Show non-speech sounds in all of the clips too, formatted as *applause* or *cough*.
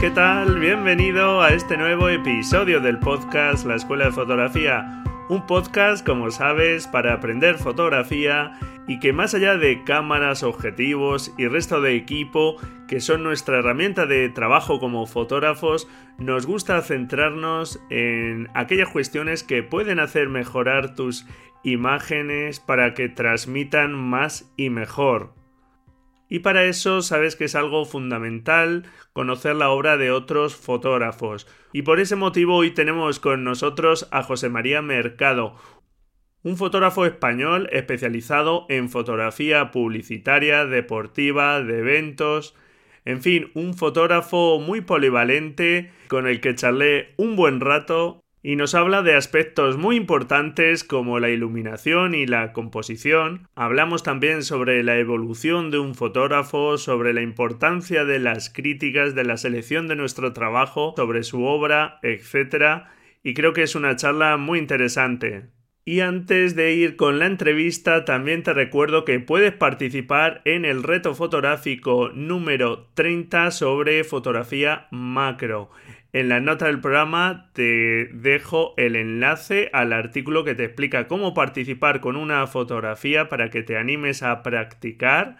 ¿Qué tal? Bienvenido a este nuevo episodio del podcast La Escuela de Fotografía. Un podcast, como sabes, para aprender fotografía y que más allá de cámaras, objetivos y resto de equipo, que son nuestra herramienta de trabajo como fotógrafos, nos gusta centrarnos en aquellas cuestiones que pueden hacer mejorar tus imágenes para que transmitan más y mejor. Y para eso sabes que es algo fundamental conocer la obra de otros fotógrafos. Y por ese motivo hoy tenemos con nosotros a José María Mercado, un fotógrafo español especializado en fotografía publicitaria, deportiva, de eventos, en fin, un fotógrafo muy polivalente con el que charlé un buen rato y nos habla de aspectos muy importantes como la iluminación y la composición. Hablamos también sobre la evolución de un fotógrafo, sobre la importancia de las críticas, de la selección de nuestro trabajo, sobre su obra, etc. Y creo que es una charla muy interesante. Y antes de ir con la entrevista, también te recuerdo que puedes participar en el reto fotográfico número 30 sobre fotografía macro. En la nota del programa te dejo el enlace al artículo que te explica cómo participar con una fotografía para que te animes a practicar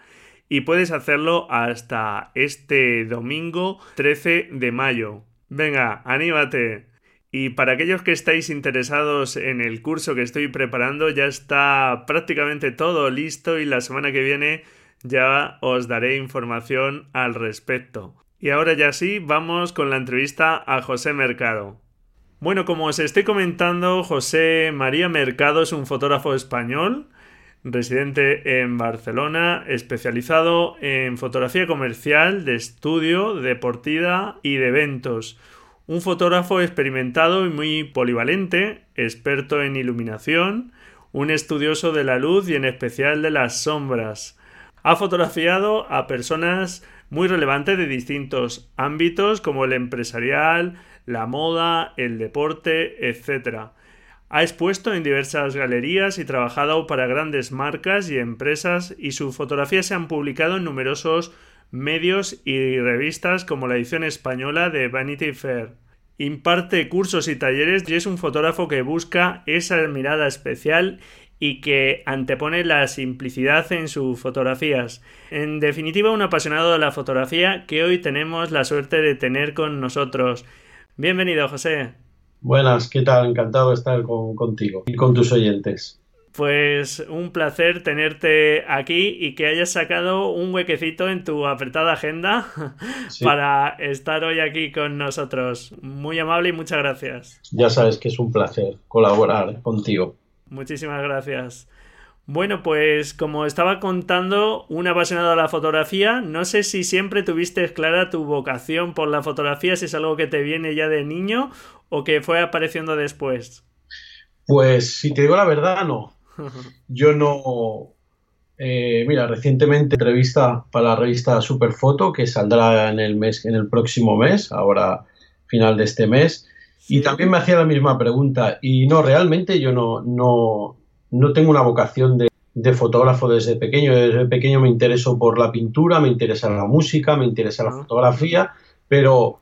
y puedes hacerlo hasta este domingo 13 de mayo. Venga, anímate. Y para aquellos que estáis interesados en el curso que estoy preparando, ya está prácticamente todo listo y la semana que viene ya os daré información al respecto. Y ahora ya sí, vamos con la entrevista a José Mercado. Bueno, como os estoy comentando, José María Mercado es un fotógrafo español, residente en Barcelona, especializado en fotografía comercial, de estudio, deportiva y de eventos. Un fotógrafo experimentado y muy polivalente, experto en iluminación, un estudioso de la luz y en especial de las sombras. Ha fotografiado a personas muy relevante de distintos ámbitos como el empresarial, la moda, el deporte, etc. Ha expuesto en diversas galerías y trabajado para grandes marcas y empresas y sus fotografías se han publicado en numerosos medios y revistas como la edición española de Vanity Fair. Imparte cursos y talleres y es un fotógrafo que busca esa mirada especial y que antepone la simplicidad en sus fotografías. En definitiva, un apasionado de la fotografía que hoy tenemos la suerte de tener con nosotros. Bienvenido, José. Buenas, ¿qué tal? Encantado de estar contigo y con tus oyentes. Pues un placer tenerte aquí y que hayas sacado un huequecito en tu apretada agenda *laughs* para estar hoy aquí con nosotros. Muy amable y muchas gracias. Ya sabes que es un placer colaborar contigo. Muchísimas gracias. Bueno, pues como estaba contando, un apasionado de la fotografía, no sé si siempre tuviste clara tu vocación por la fotografía, si es algo que te viene ya de niño o que fue apareciendo después. Pues si te digo la verdad, no. *laughs* Yo no... Eh, mira, recientemente entrevista para la revista Superfoto, que saldrá en el mes, en el próximo mes, ahora final de este mes, y también me hacía la misma pregunta. Y no, realmente yo no, no, no tengo una vocación de, de, fotógrafo desde pequeño. Desde pequeño me intereso por la pintura, me interesa la música, me interesa la fotografía, pero,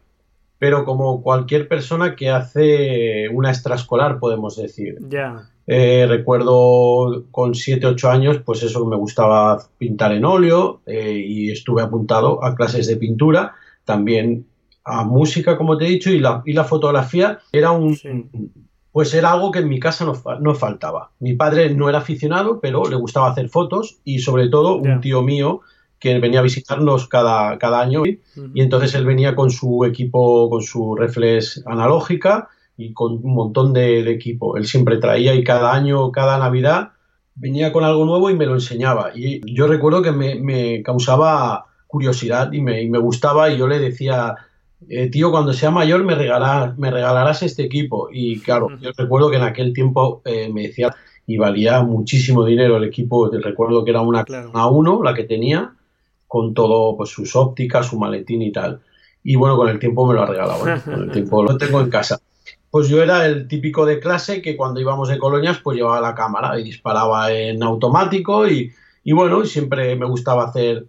pero como cualquier persona que hace una extraescolar, podemos decir. Ya. Eh, recuerdo con 7, 8 años, pues eso me gustaba pintar en óleo eh, y estuve apuntado a clases de pintura. También a música, como te he dicho, y la, y la fotografía era un... Pues era algo que en mi casa no, faltaba. Mi padre no era aficionado, pero le gustaba hacer fotos y sobre todo un tío mío que venía a visitarnos cada, cada año y entonces él venía con su equipo, con su reflex analógica y con un montón de, equipo. Él siempre traía y cada año, cada Navidad, venía con algo nuevo y me lo enseñaba. Y yo recuerdo que me, causaba curiosidad y me, gustaba y yo le decía, eh, tío, cuando sea mayor me, regalarás, me regalarás este equipo. Y claro, yo recuerdo que en aquel tiempo eh, me decía, y valía muchísimo dinero el equipo, recuerdo que era una A1 la que tenía, con todo, pues sus ópticas, su maletín y tal. Y bueno, con el tiempo me lo ha regalado, ¿eh? con el tiempo lo tengo en casa. Pues yo era el típico de clase que cuando íbamos de colonias pues llevaba la cámara y disparaba en automático y, y bueno, siempre me gustaba hacer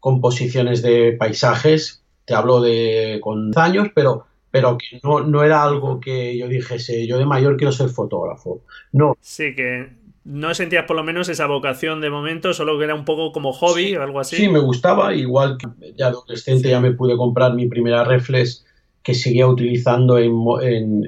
composiciones de paisajes, te hablo de con años, pero pero que no, no era algo que yo dijese, yo de mayor quiero ser fotógrafo. No. Sí, que no sentías por lo menos esa vocación de momento, solo que era un poco como hobby o algo así. Sí, me gustaba, igual que ya adolescente ya me pude comprar mi primera reflex que seguía utilizando en,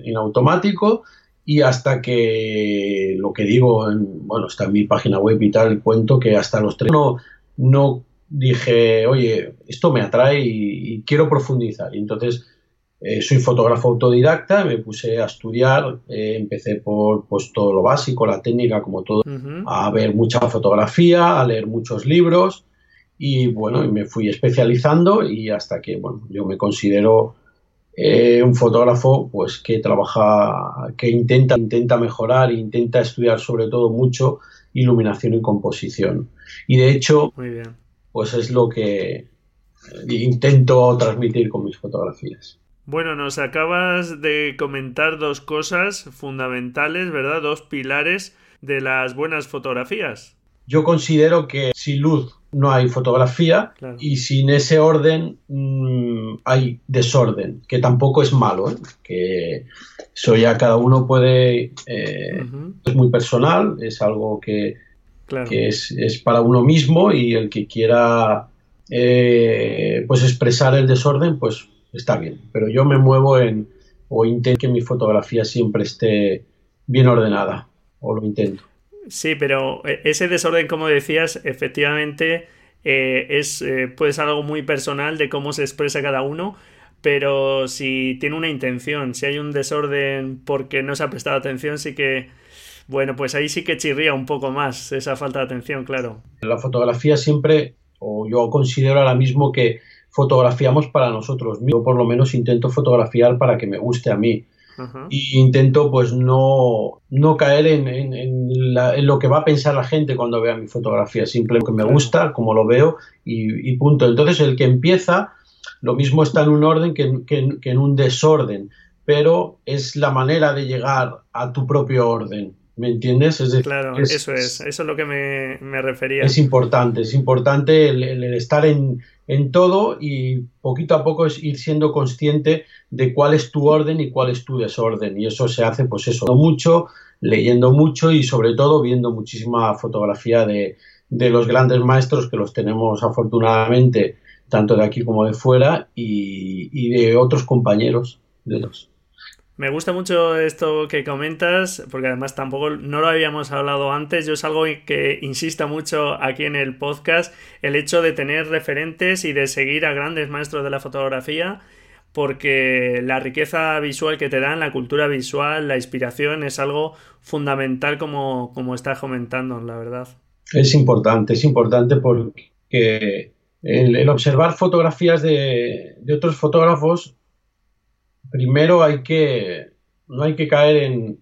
en, automático y hasta que lo que digo, bueno, está en mi página web y tal, cuento que hasta los tres no, no dije, oye, esto me atrae y, y quiero profundizar. Y entonces eh, soy fotógrafo autodidacta, me puse a estudiar, eh, empecé por pues, todo lo básico, la técnica, como todo, a ver mucha fotografía, a leer muchos libros y bueno, me fui especializando y hasta que, bueno, yo me considero eh, un fotógrafo pues que trabaja, que intenta, intenta mejorar, intenta estudiar sobre todo mucho iluminación y composición. Y de hecho, pues es lo que intento transmitir con mis fotografías. Bueno, nos acabas de comentar dos cosas fundamentales, ¿verdad? Dos pilares de las buenas fotografías. Yo considero que sin luz no hay fotografía y sin ese orden mm, hay desorden, que tampoco es malo, ¿eh? que eso ya cada uno puede, eh, es muy personal, es algo que, es, para uno mismo y el que quiera eh, pues expresar el desorden, pues está bien, pero yo me muevo en o intento que mi fotografía siempre esté bien ordenada, o lo intento. Sí, pero eh, ese desorden, como decías, efectivamente eh, es eh, puede ser algo muy personal de cómo se expresa cada uno, pero si tiene una intención, si hay un desorden porque no se ha prestado atención, sí que, bueno, pues ahí sí que chirría un poco más esa falta de atención, claro. La fotografía siempre, o yo considero ahora mismo que fotografiamos para nosotros Yo por lo menos intento fotografiar para que me guste a mí. Y intento pues no, no caer en, en, lo que va a pensar la gente cuando vea mi fotografía, simplemente me gusta, como lo veo y, punto. Entonces el que empieza, lo mismo está en un orden que, que en un desorden, pero es la manera de llegar a tu propio orden. ¿Me entiendes? claro, eso es, eso es lo que me, refería. Es importante, es importante el, estar en, todo y poquito a poco es ir siendo consciente de cuál es tu orden y cuál es tu desorden. Y eso se hace, pues eso, mucho, leyendo mucho y sobre todo viendo muchísima fotografía de, los grandes maestros que los tenemos afortunadamente tanto de aquí como de fuera y, y de otros compañeros de los. Me gusta mucho esto que comentas, porque además tampoco no lo habíamos hablado antes. Yo es algo que insista mucho aquí en el podcast, el hecho de tener referentes y de seguir a grandes maestros de la fotografía, porque la riqueza visual que te dan, la cultura visual, la inspiración, es algo fundamental como, como estás comentando, la verdad. Es importante, es importante porque el, observar fotografías de, de otros fotógrafos primero hay que, no hay que caer en,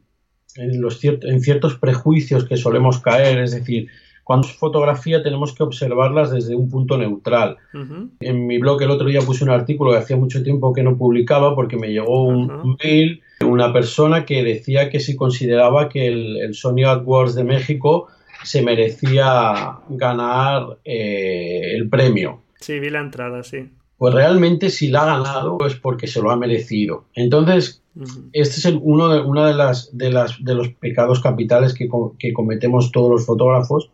en, los en ciertos prejuicios que solemos caer, es decir, cuando es fotografía tenemos que observarlas desde un punto neutral. En mi blog el otro día puse un artículo que hacía mucho tiempo que no publicaba porque me llegó un, mail de una persona que decía que si consideraba que el, Sony AdWords de México se merecía ganar eh, el premio. Sí, vi la entrada, sí pues realmente si la ha ganado es porque se lo ha merecido. Entonces, este es el, uno, de, una de, las, de, las, de los pecados capitales que, que, cometemos todos los fotógrafos,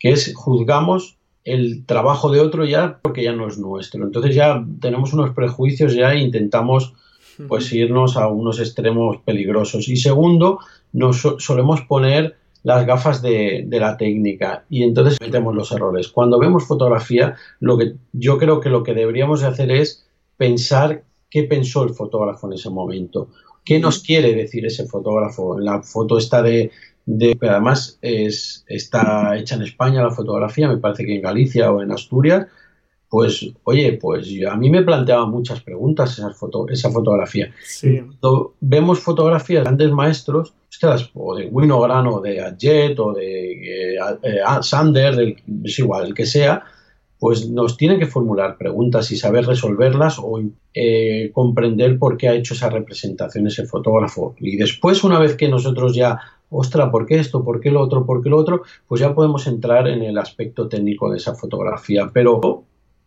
que es juzgamos el trabajo de otro ya porque ya no es nuestro. Entonces ya tenemos unos prejuicios ya e intentamos pues irnos a unos extremos peligrosos. Y segundo, nos solemos poner las gafas de, la técnica y entonces metemos los errores. Cuando vemos fotografía, lo que yo creo que lo que deberíamos hacer es pensar qué pensó el fotógrafo en ese momento. ¿Qué nos quiere decir ese fotógrafo? La foto está de, de además es, está hecha en España la fotografía, me parece que en Galicia o en Asturias, pues oye, pues a mí me planteaba muchas preguntas esa, foto, esa fotografía. vemos fotografías de grandes maestros, o de Winograd o de Adjet o de eh, eh, Sander, es igual, el que sea, pues nos tienen que formular preguntas y saber resolverlas o eh, comprender por qué ha hecho esa representación ese fotógrafo. Y después, una vez que nosotros ya, ostra, ¿por qué esto? ¿Por qué lo otro? ¿Por qué lo otro? Pues ya podemos entrar en el aspecto técnico de esa fotografía. Pero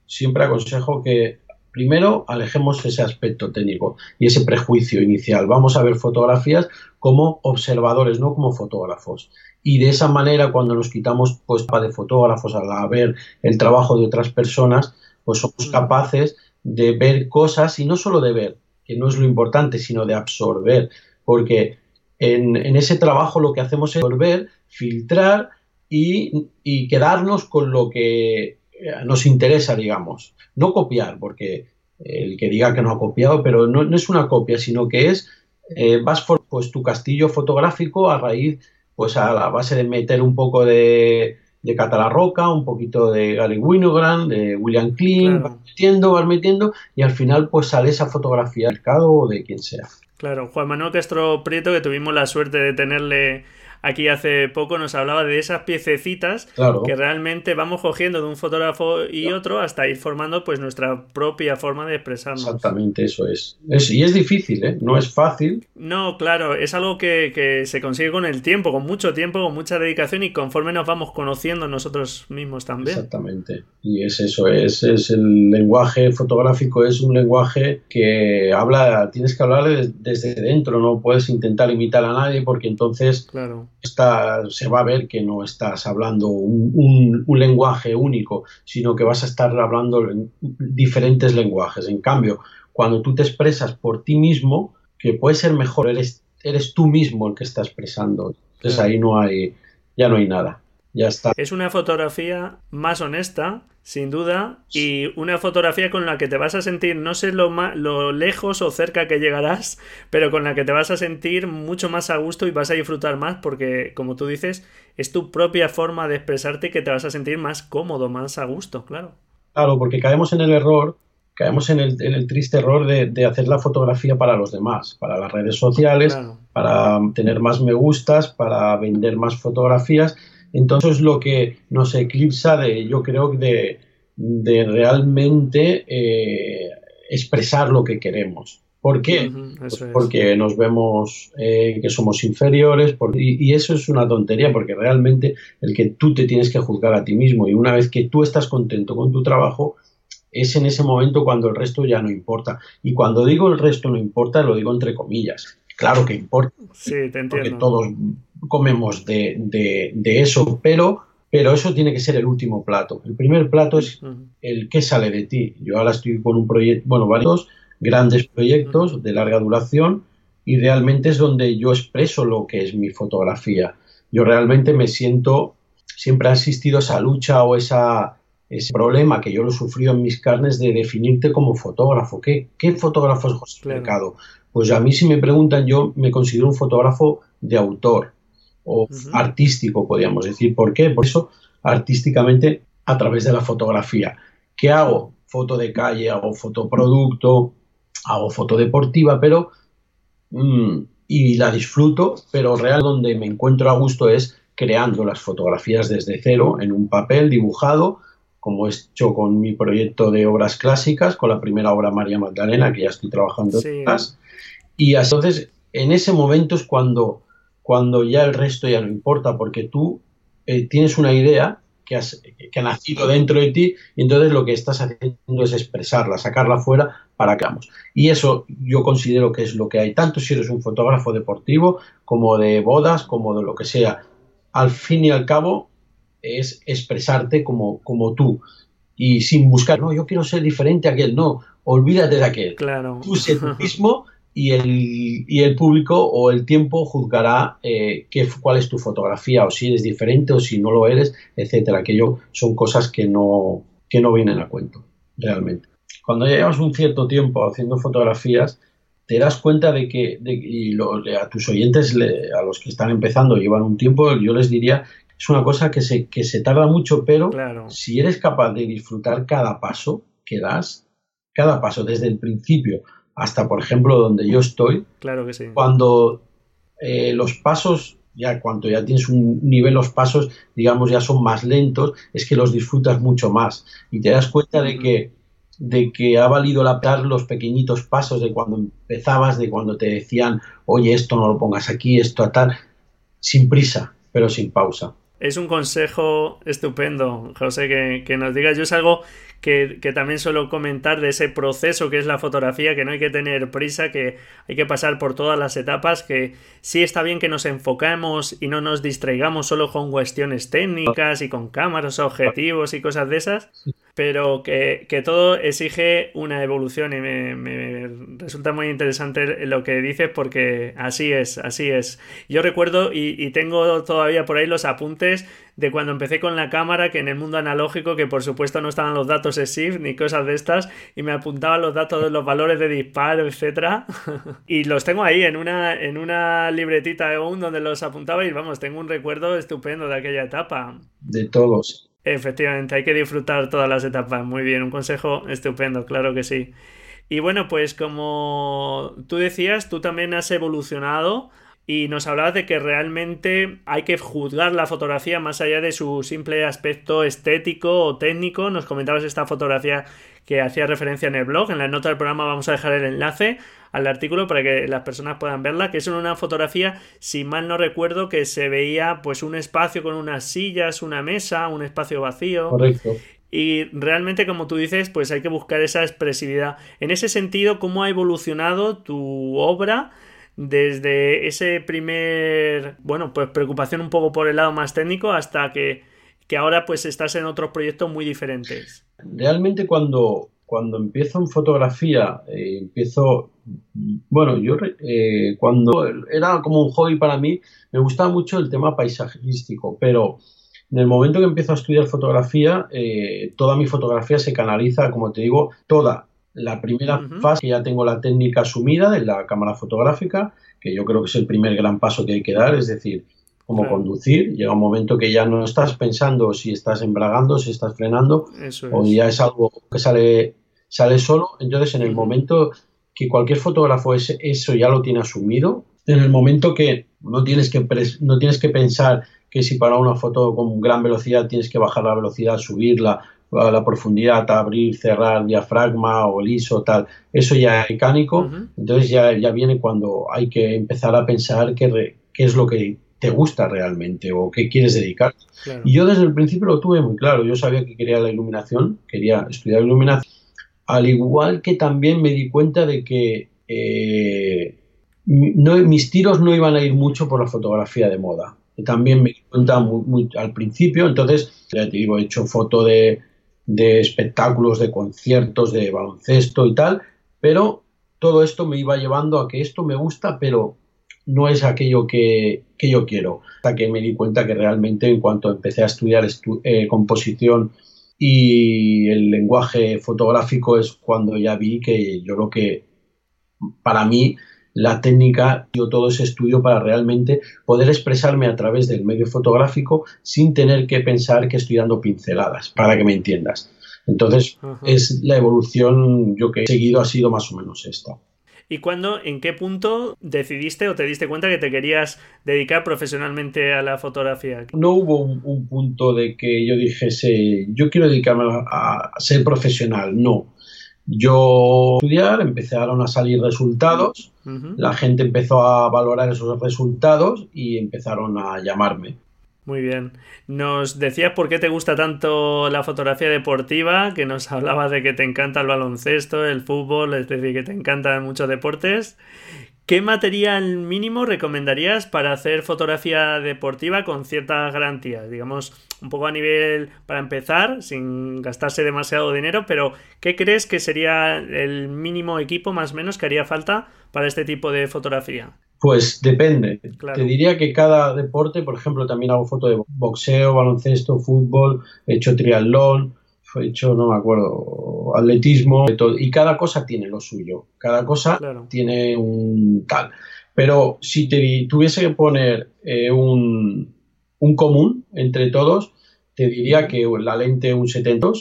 siempre aconsejo que primero alejemos ese aspecto técnico y ese prejuicio inicial. Vamos a ver fotografías como observadores, no como fotógrafos. Y de esa manera, cuando nos quitamos pues, de fotógrafos a ver el trabajo de otras personas, pues somos mm. capaces de ver cosas y no solo de ver, que no es lo importante, sino de absorber, porque en, ese trabajo lo que hacemos es absorber, filtrar y, y quedarnos con lo que nos interesa, digamos. No copiar, porque el que diga que no ha copiado, pero no, es una copia, sino que es, eh, vas por pues, tu castillo fotográfico a raíz, pues a la base de meter un poco de, de Catalarroca, un poquito de Gary Winogrand, de William Klein, vas metiendo, vas metiendo, y al final pues sale esa fotografía del mercado o de quien sea. Claro, Juan Manuel Castro Prieto, que tuvimos la suerte de tenerle aquí hace poco nos hablaba de esas piececitas que realmente vamos cogiendo de un fotógrafo y otro hasta ir formando pues nuestra propia forma de expresarnos. Exactamente, eso es. y es difícil, ¿eh? No es fácil. No, claro, es algo que, se consigue con el tiempo, con mucho tiempo, con mucha dedicación y conforme nos vamos conociendo nosotros mismos también. Exactamente. Y es eso, es, es el lenguaje fotográfico, es un lenguaje que habla, tienes que hablar desde dentro, no puedes intentar imitar a nadie porque entonces claro se va a ver que no estás hablando un, lenguaje único, sino que vas a estar hablando diferentes lenguajes. En cambio, cuando tú te expresas por ti mismo, que puede ser mejor, eres, eres tú mismo el que está expresando. Entonces ahí no hay, ya no hay nada. Ya está. Es una fotografía más honesta, sin duda, y una fotografía con la que te vas a sentir, no sé lo, lo lejos o cerca que llegarás, pero con la que te vas a sentir mucho más a gusto y vas a disfrutar más porque, como tú dices, es tu propia forma de expresarte que te vas a sentir más cómodo, más a gusto, claro. Claro, porque caemos en el error, caemos en el, triste error de, hacer la fotografía para los demás, para las redes sociales, para tener más me gustas, para vender más fotografías entonces lo que nos eclipsa de, yo creo, de, de realmente eh, expresar lo que queremos. ¿Por qué? Pues porque nos vemos eh, que somos inferiores y, eso es una tontería porque realmente el que tú te tienes que juzgar a ti mismo y una vez que tú estás contento con tu trabajo es en ese momento cuando el resto ya no importa. Y cuando digo el resto no importa, lo digo entre comillas. Claro que importa. Sí, te entiendo. Porque todos comemos de, de, eso, pero, pero eso tiene que ser el último plato. El primer plato es el que sale de ti. Yo ahora estoy con un proyecto, bueno, varios grandes proyectos de larga duración y realmente es donde yo expreso lo que es mi fotografía. Yo realmente me siento, siempre ha existido esa lucha o esa, ese problema que yo lo he sufrido en mis carnes de definirte como fotógrafo. ¿Qué, qué fotógrafo es José Mercado? Pues a mí si me preguntan, yo me considero un fotógrafo de autor o artístico, podríamos decir. ¿Por qué? Por eso, artísticamente, a través de la fotografía. ¿Qué hago? Foto de calle, hago fotoproducto, hago foto deportiva, pero... Mm, y la disfruto, pero real donde me encuentro a gusto es creando las fotografías desde cero en un papel dibujado, como he hecho con mi proyecto de obras clásicas, con la primera obra María Magdalena, que ya estoy trabajando detrás. Y entonces, en ese momento es cuando cuando ya el resto ya no importa, porque tú eh, tienes una idea que, ha nacido dentro de ti y entonces lo que estás haciendo es expresarla, sacarla fuera para que vamos. Y eso yo considero que es lo que hay, tanto si eres un fotógrafo deportivo como de bodas, como de lo que sea. Al fin y al cabo es expresarte como, como tú y sin buscar, no, yo quiero ser diferente a aquel, no, olvídate de aquel. Claro. Tú sé tú *laughs* mismo y el, y el público o el tiempo juzgará eh, qué, cuál es tu fotografía o si eres diferente o si no lo eres, etcétera. Aquello son cosas que no, que no vienen a cuento realmente. Cuando llevas un cierto tiempo haciendo fotografías, te das cuenta de que, y a tus oyentes, a los que están empezando, llevan un tiempo, yo les diría, es una cosa que se, que se tarda mucho, pero si eres capaz de disfrutar cada paso que das, cada paso, desde el principio hasta, por ejemplo, donde yo estoy, claro que sí. cuando eh, los pasos, ya cuando ya tienes un nivel, los pasos, digamos, ya son más lentos, es que los disfrutas mucho más y te das cuenta de que de que ha valido la pena los pequeñitos pasos de cuando empezabas, de cuando te decían, oye, esto no lo pongas aquí, esto a tal, sin prisa, pero sin pausa. Es un consejo estupendo, José, que, que nos digas. Yo es algo que, también suelo comentar de ese proceso que es la fotografía, que no hay que tener prisa, que hay que pasar por todas las etapas, que sí está bien que nos enfocamos y no nos distraigamos solo con cuestiones técnicas y con cámaras, objetivos y cosas de esas, pero que, todo exige una evolución y me, resulta muy interesante lo que dices porque así es, así es. Yo recuerdo y, tengo todavía por ahí los apuntes de cuando empecé con la cámara, que en el mundo analógico, que por supuesto no estaban los datos EXIF ni cosas de estas, y me apuntaban los datos de los valores de disparo, etcétera, *laughs* y los tengo ahí en una, en una libretita de OUN donde los apuntaba y vamos, tengo un recuerdo estupendo de aquella etapa. De todos. Efectivamente, hay que disfrutar todas las etapas. Muy bien, un consejo estupendo, claro que sí. Y bueno, pues como tú decías, tú también has evolucionado y nos hablabas de que realmente hay que juzgar la fotografía más allá de su simple aspecto estético o técnico. Nos comentabas esta fotografía que hacía referencia en el blog. En la nota del programa vamos a dejar el enlace al artículo para que las personas puedan verla, que es una fotografía, si mal no recuerdo, que se veía pues un espacio con unas sillas, una mesa, un espacio vacío. Correcto. Y realmente, como tú dices, pues hay que buscar esa expresividad. En ese sentido, ¿cómo ha evolucionado tu obra? desde ese primer, bueno, pues preocupación un poco por el lado más técnico hasta que, ahora pues estás en otros proyectos muy diferentes. Realmente cuando, cuando empiezo en fotografía, eh, empiezo, bueno, yo eh, cuando era como un hobby para mí, me gustaba mucho el tema paisajístico, pero en el momento que empiezo a estudiar fotografía, eh, toda mi fotografía se canaliza, como te digo, toda. La primera fase ya tengo la técnica asumida de la cámara fotográfica, que yo creo que es el primer gran paso que hay que dar, es decir, como conducir, llega un momento que ya no estás pensando si estás embragando, si estás frenando, o ya es algo que sale, sale solo, entonces en el momento que cualquier fotógrafo eso ya lo tiene asumido, en el momento que no tienes que, no tienes que pensar que si para una foto con gran velocidad tienes que bajar la velocidad, subirla a la profundidad, abrir, cerrar diafragma o liso, tal, eso ya es mecánico, entonces ya, ya viene cuando hay que empezar a pensar qué, qué es lo que te gusta realmente o qué quieres dedicar. Y yo desde el principio lo tuve muy claro, yo sabía que quería la iluminación, quería estudiar iluminación, al igual que también me di cuenta de que eh, no, mis tiros no iban a ir mucho por la fotografía de moda. También me di cuenta muy, al principio, entonces, ya te digo, he hecho foto de, de espectáculos, de conciertos, de baloncesto y tal, pero todo esto me iba llevando a que esto me gusta, pero no es aquello que, yo quiero. Hasta que me di cuenta que realmente en cuanto empecé a estudiar eh, composición y el lenguaje fotográfico es cuando ya vi que yo lo que para mí la técnica dio todo ese estudio para realmente poder expresarme a través del medio fotográfico sin tener que pensar que estoy dando pinceladas, para que me entiendas. Entonces, es la evolución yo que he seguido ha sido más o menos esta. ¿Y cuándo, en qué punto decidiste o te diste cuenta que te querías dedicar profesionalmente a la fotografía? No hubo un, punto de que yo dijese, yo quiero dedicarme a ser profesional, no yo estudiar, empezaron a salir resultados, la gente empezó a valorar esos resultados y empezaron a llamarme. Muy bien. Nos decías por qué te gusta tanto la fotografía deportiva, que nos *laughs* hablabas de que te encanta el baloncesto, el fútbol, es decir, que te encantan muchos deportes. ¿Qué material mínimo recomendarías para hacer fotografía deportiva con ciertas garantías? Digamos, un poco a nivel para empezar, sin gastarse demasiado dinero, pero ¿qué crees que sería el mínimo equipo más o menos que haría falta para este tipo de fotografía? Pues depende. Te diría que cada deporte, por ejemplo, también hago foto de boxeo, baloncesto, fútbol, he hecho triatlón, he hecho, no me acuerdo, atletismo, y cada cosa tiene lo suyo, cada cosa tiene un tal. Pero si te tuviese que poner eh, un, un, común entre todos, te diría que la lente un 70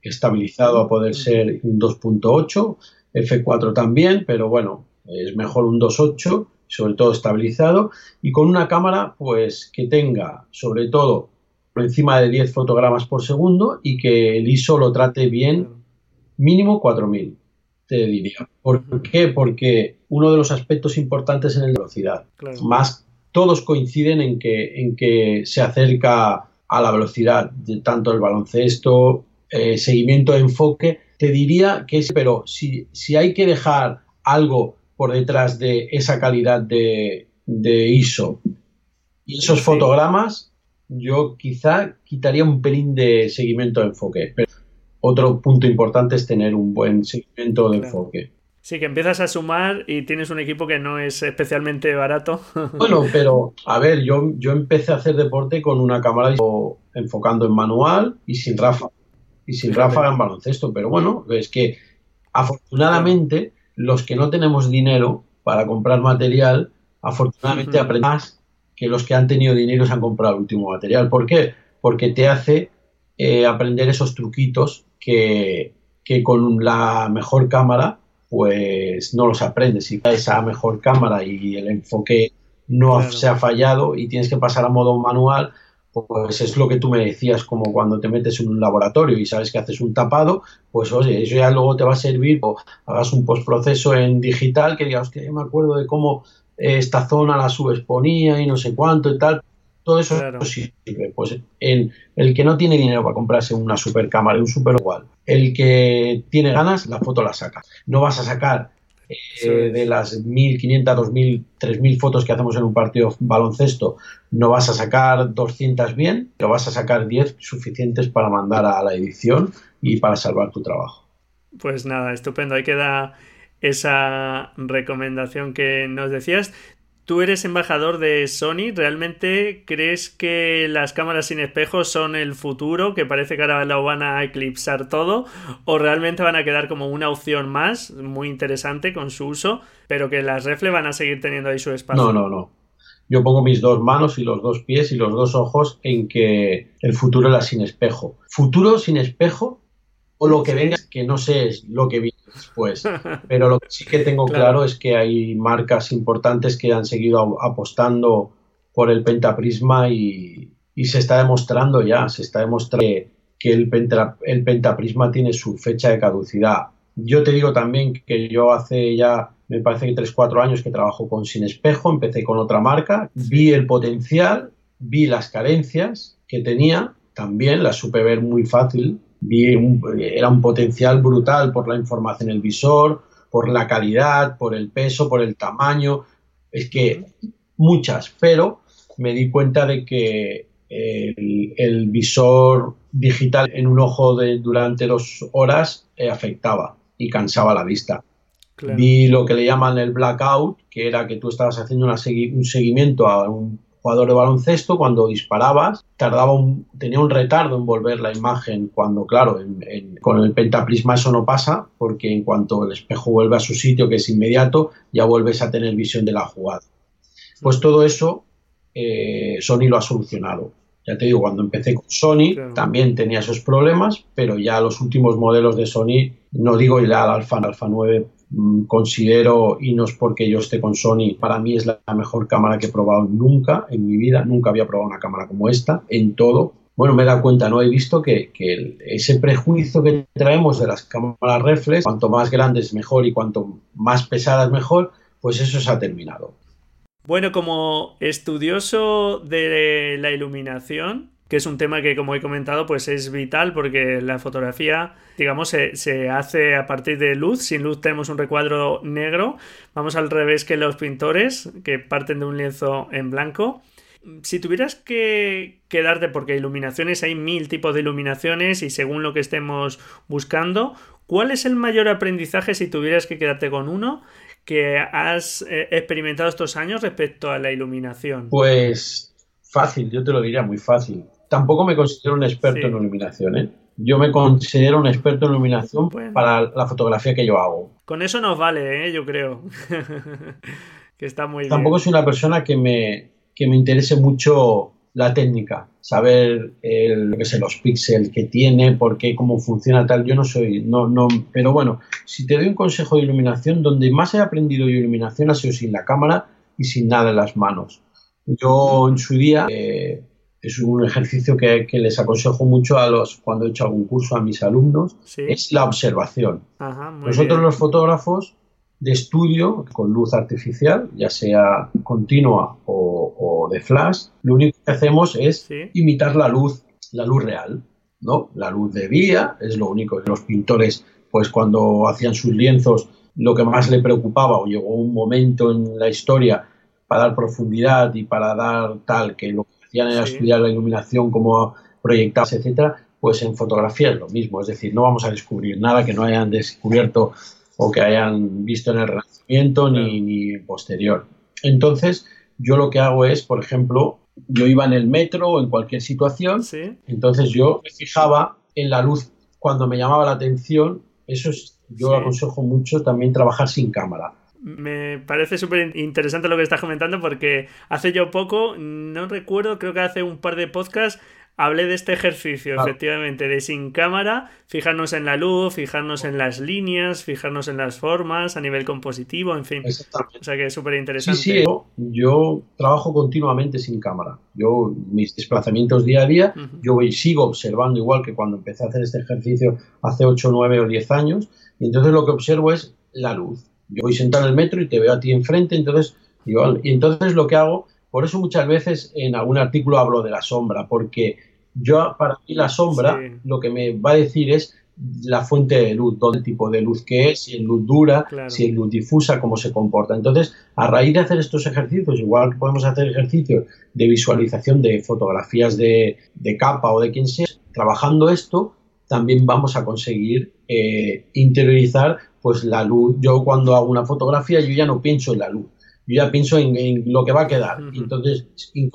estabilizado a poder ser un 2.8, F4 también, pero bueno, es mejor un 2.8, sobre todo estabilizado, y con una cámara pues que tenga sobre todo por encima de 10 fotogramas por segundo y que el ISO lo trate bien, mínimo 4000, te diría. ¿Por qué? Porque uno de los aspectos importantes en la velocidad, más todos coinciden en que, en que se acerca a la velocidad de tanto el baloncesto, eh, seguimiento de enfoque, te diría que es, pero si, si hay que dejar algo por detrás de esa calidad de, de ISO y esos fotogramas, yo quizá quitaría un pelín de seguimiento de enfoque. Pero otro punto importante es tener un buen seguimiento de enfoque. Sí, que empiezas a sumar y tienes un equipo que no es especialmente barato. *laughs* Bueno, pero a ver, yo, yo empecé a hacer deporte con una cámara enfocando en manual y sin ráfaga. Y sin ráfaga en baloncesto. Pero bueno, es que afortunadamente los que no tenemos dinero para comprar material, afortunadamente aprendemos que los que han tenido dinero se han comprado el último material. ¿Por qué? Porque te hace eh, aprender esos truquitos que, con la mejor cámara pues no los aprendes. Si esa mejor cámara y el enfoque no se ha fallado y tienes que pasar a modo manual, pues es lo que tú me decías, como cuando te metes en un laboratorio y sabes que haces un tapado, pues oye, eso ya luego te va a servir o hagas un postproceso en digital que digas, que me acuerdo de cómo esta zona la subexponía y no sé cuánto y tal. Todo eso sirve. Pues en el que no tiene dinero para comprarse una super cámara, un super igual, el que tiene ganas, la foto la saca. No vas a sacar eh, de las 1500, 2000, 3000 fotos que hacemos en un partido baloncesto, no vas a sacar 200 bien, pero vas a sacar 10 suficientes para mandar a la edición y para salvar tu trabajo. Pues nada, estupendo. Ahí queda esa recomendación que nos decías. Tú eres embajador de Sony, ¿realmente crees que las cámaras sin espejos son el futuro, que parece que ahora lo van a eclipsar todo, o realmente van a quedar como una opción más, muy interesante con su uso, pero que las refle van a seguir teniendo ahí su espacio? No, no, no. Yo pongo mis dos manos y los dos pies y los dos ojos en que el futuro era sin espejo. Futuro sin espejo o lo que venga, que no sé es lo que viene después. *laughs* Pero lo que sí que tengo claro. es que hay marcas importantes que han seguido apostando por el pentaprisma y, se está demostrando ya, se está demostrando que el, el pentaprisma tiene su fecha de caducidad. Yo te digo también que yo hace ya, me parece que 3-4 años que trabajo con Sin Espejo, empecé con otra marca, vi el potencial, vi las carencias que tenía, también las supe ver muy fácil era un potencial brutal por la información en el visor, por la calidad, por el peso, por el tamaño, es que muchas, pero me di cuenta de que el, visor digital en un ojo de, durante dos horas eh, afectaba y cansaba la vista. Vi lo que le llaman el blackout, que era que tú estabas haciendo un seguimiento a un jugador de baloncesto, cuando disparabas, tardaba un, tenía un retardo en volver la imagen, cuando, claro, con el pentaprisma eso no pasa, porque en cuanto el espejo vuelve a su sitio, que es inmediato, ya vuelves a tener visión de la jugada. Pues todo eso eh, Sony lo ha solucionado. Ya te digo, cuando empecé con Sony también tenía esos problemas, pero ya los últimos modelos de Sony, no digo ya el Alpha, el Alpha 9 Mm, considero, y no es porque yo esté con Sony, para mí es la mejor cámara que he probado nunca en mi vida, nunca había probado una cámara como esta, en todo. Bueno, me he dado cuenta, ¿no? He visto que, ese prejuicio que traemos de las cámaras reflex, cuanto más grandes mejor y cuanto más pesadas mejor, pues eso se ha terminado. Bueno, como estudioso de la iluminación, que es un tema que, como he comentado, pues es vital porque la fotografía, digamos, se, hace a partir de luz. Sin luz tenemos un recuadro negro. Vamos al revés que los pintores, que parten de un lienzo en blanco. Si tuvieras que quedarte, porque iluminaciones hay mil tipos de iluminaciones y según lo que estemos buscando, ¿cuál es el mayor aprendizaje si tuvieras que quedarte con uno que has eh, experimentado estos años respecto a la iluminación? Pues fácil, yo te lo diría muy fácil tampoco me considero un experto en iluminación, ¿eh? yo me considero un experto en iluminación para la fotografía que yo hago. Con eso nos vale, ¿eh? yo creo. *laughs* que está muy Tampoco soy una persona que me, que me interese mucho la técnica, saber el, lo que sé, los píxeles que tiene, por qué, cómo funciona tal. Yo no soy, no, no, pero bueno, si te doy un consejo de iluminación, donde más he aprendido yo iluminación ha sido sin la cámara y sin nada en las manos. Yo en su día eh, es un ejercicio que, les aconsejo mucho a los cuando he hecho algún curso a mis alumnos, es la observación. Nosotros los fotógrafos de estudio con luz artificial, ya sea continua o, de flash, lo único que hacemos es imitar la luz, la luz real, ¿no? La luz de vía es lo único que los pintores, pues cuando hacían sus lienzos, lo que más le preocupaba o llegó un momento en la historia para dar profundidad y para dar tal, que lo hacían era estudiar la iluminación, cómo proyectarse, etcétera, pues en fotografía es lo mismo, es decir, no vamos a descubrir nada que no hayan descubierto o que hayan visto en el Renacimiento ni, posterior. Entonces, yo lo que hago es, por ejemplo, yo iba en el metro o en cualquier situación, entonces yo me fijaba en la luz cuando me llamaba la atención, eso es, yo aconsejo mucho también trabajar sin cámara. Me parece súper interesante lo que estás comentando porque hace yo poco, no recuerdo, creo que hace un par de podcasts, hablé de este ejercicio, efectivamente, de sin cámara, fijarnos en la luz, fijarnos en las líneas, fijarnos en las formas a nivel compositivo, en fin. O sea que es súper interesante. Sí, sí, yo, trabajo continuamente sin cámara. Yo, mis desplazamientos día a día, yo voy, sigo observando igual que cuando empecé a hacer este ejercicio hace 8, 9 o 10 años, y entonces lo que observo es la luz. Yo voy sentado en el metro y te veo a ti enfrente, entonces, igual, y entonces lo que hago por eso muchas veces en algún artículo hablo de la sombra, porque yo para mí la sombra lo que me va a decir es la fuente de luz, todo el tipo de luz que es, si es luz dura, si es luz difusa, cómo se comporta. Entonces, a raíz de hacer estos ejercicios, igual que podemos hacer ejercicios de visualización de fotografías de, capa o de quien sea, trabajando esto, también vamos a conseguir eh, interiorizar pues la luz. Yo cuando hago una fotografía, yo ya no pienso en la luz, yo ya pienso en, lo que va a quedar. Entonces,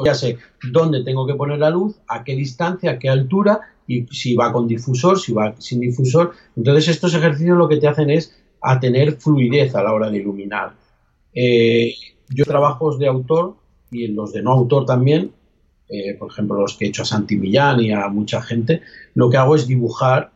ya sé dónde tengo que poner la luz, a qué distancia, a qué altura, y si va con difusor, si va sin difusor. Entonces, estos ejercicios lo que te hacen es a tener fluidez a la hora de iluminar. Eh, yo trabajos de autor y los de no autor también, eh, por ejemplo, los que he hecho a Santi Millán y a mucha gente, lo que hago es dibujar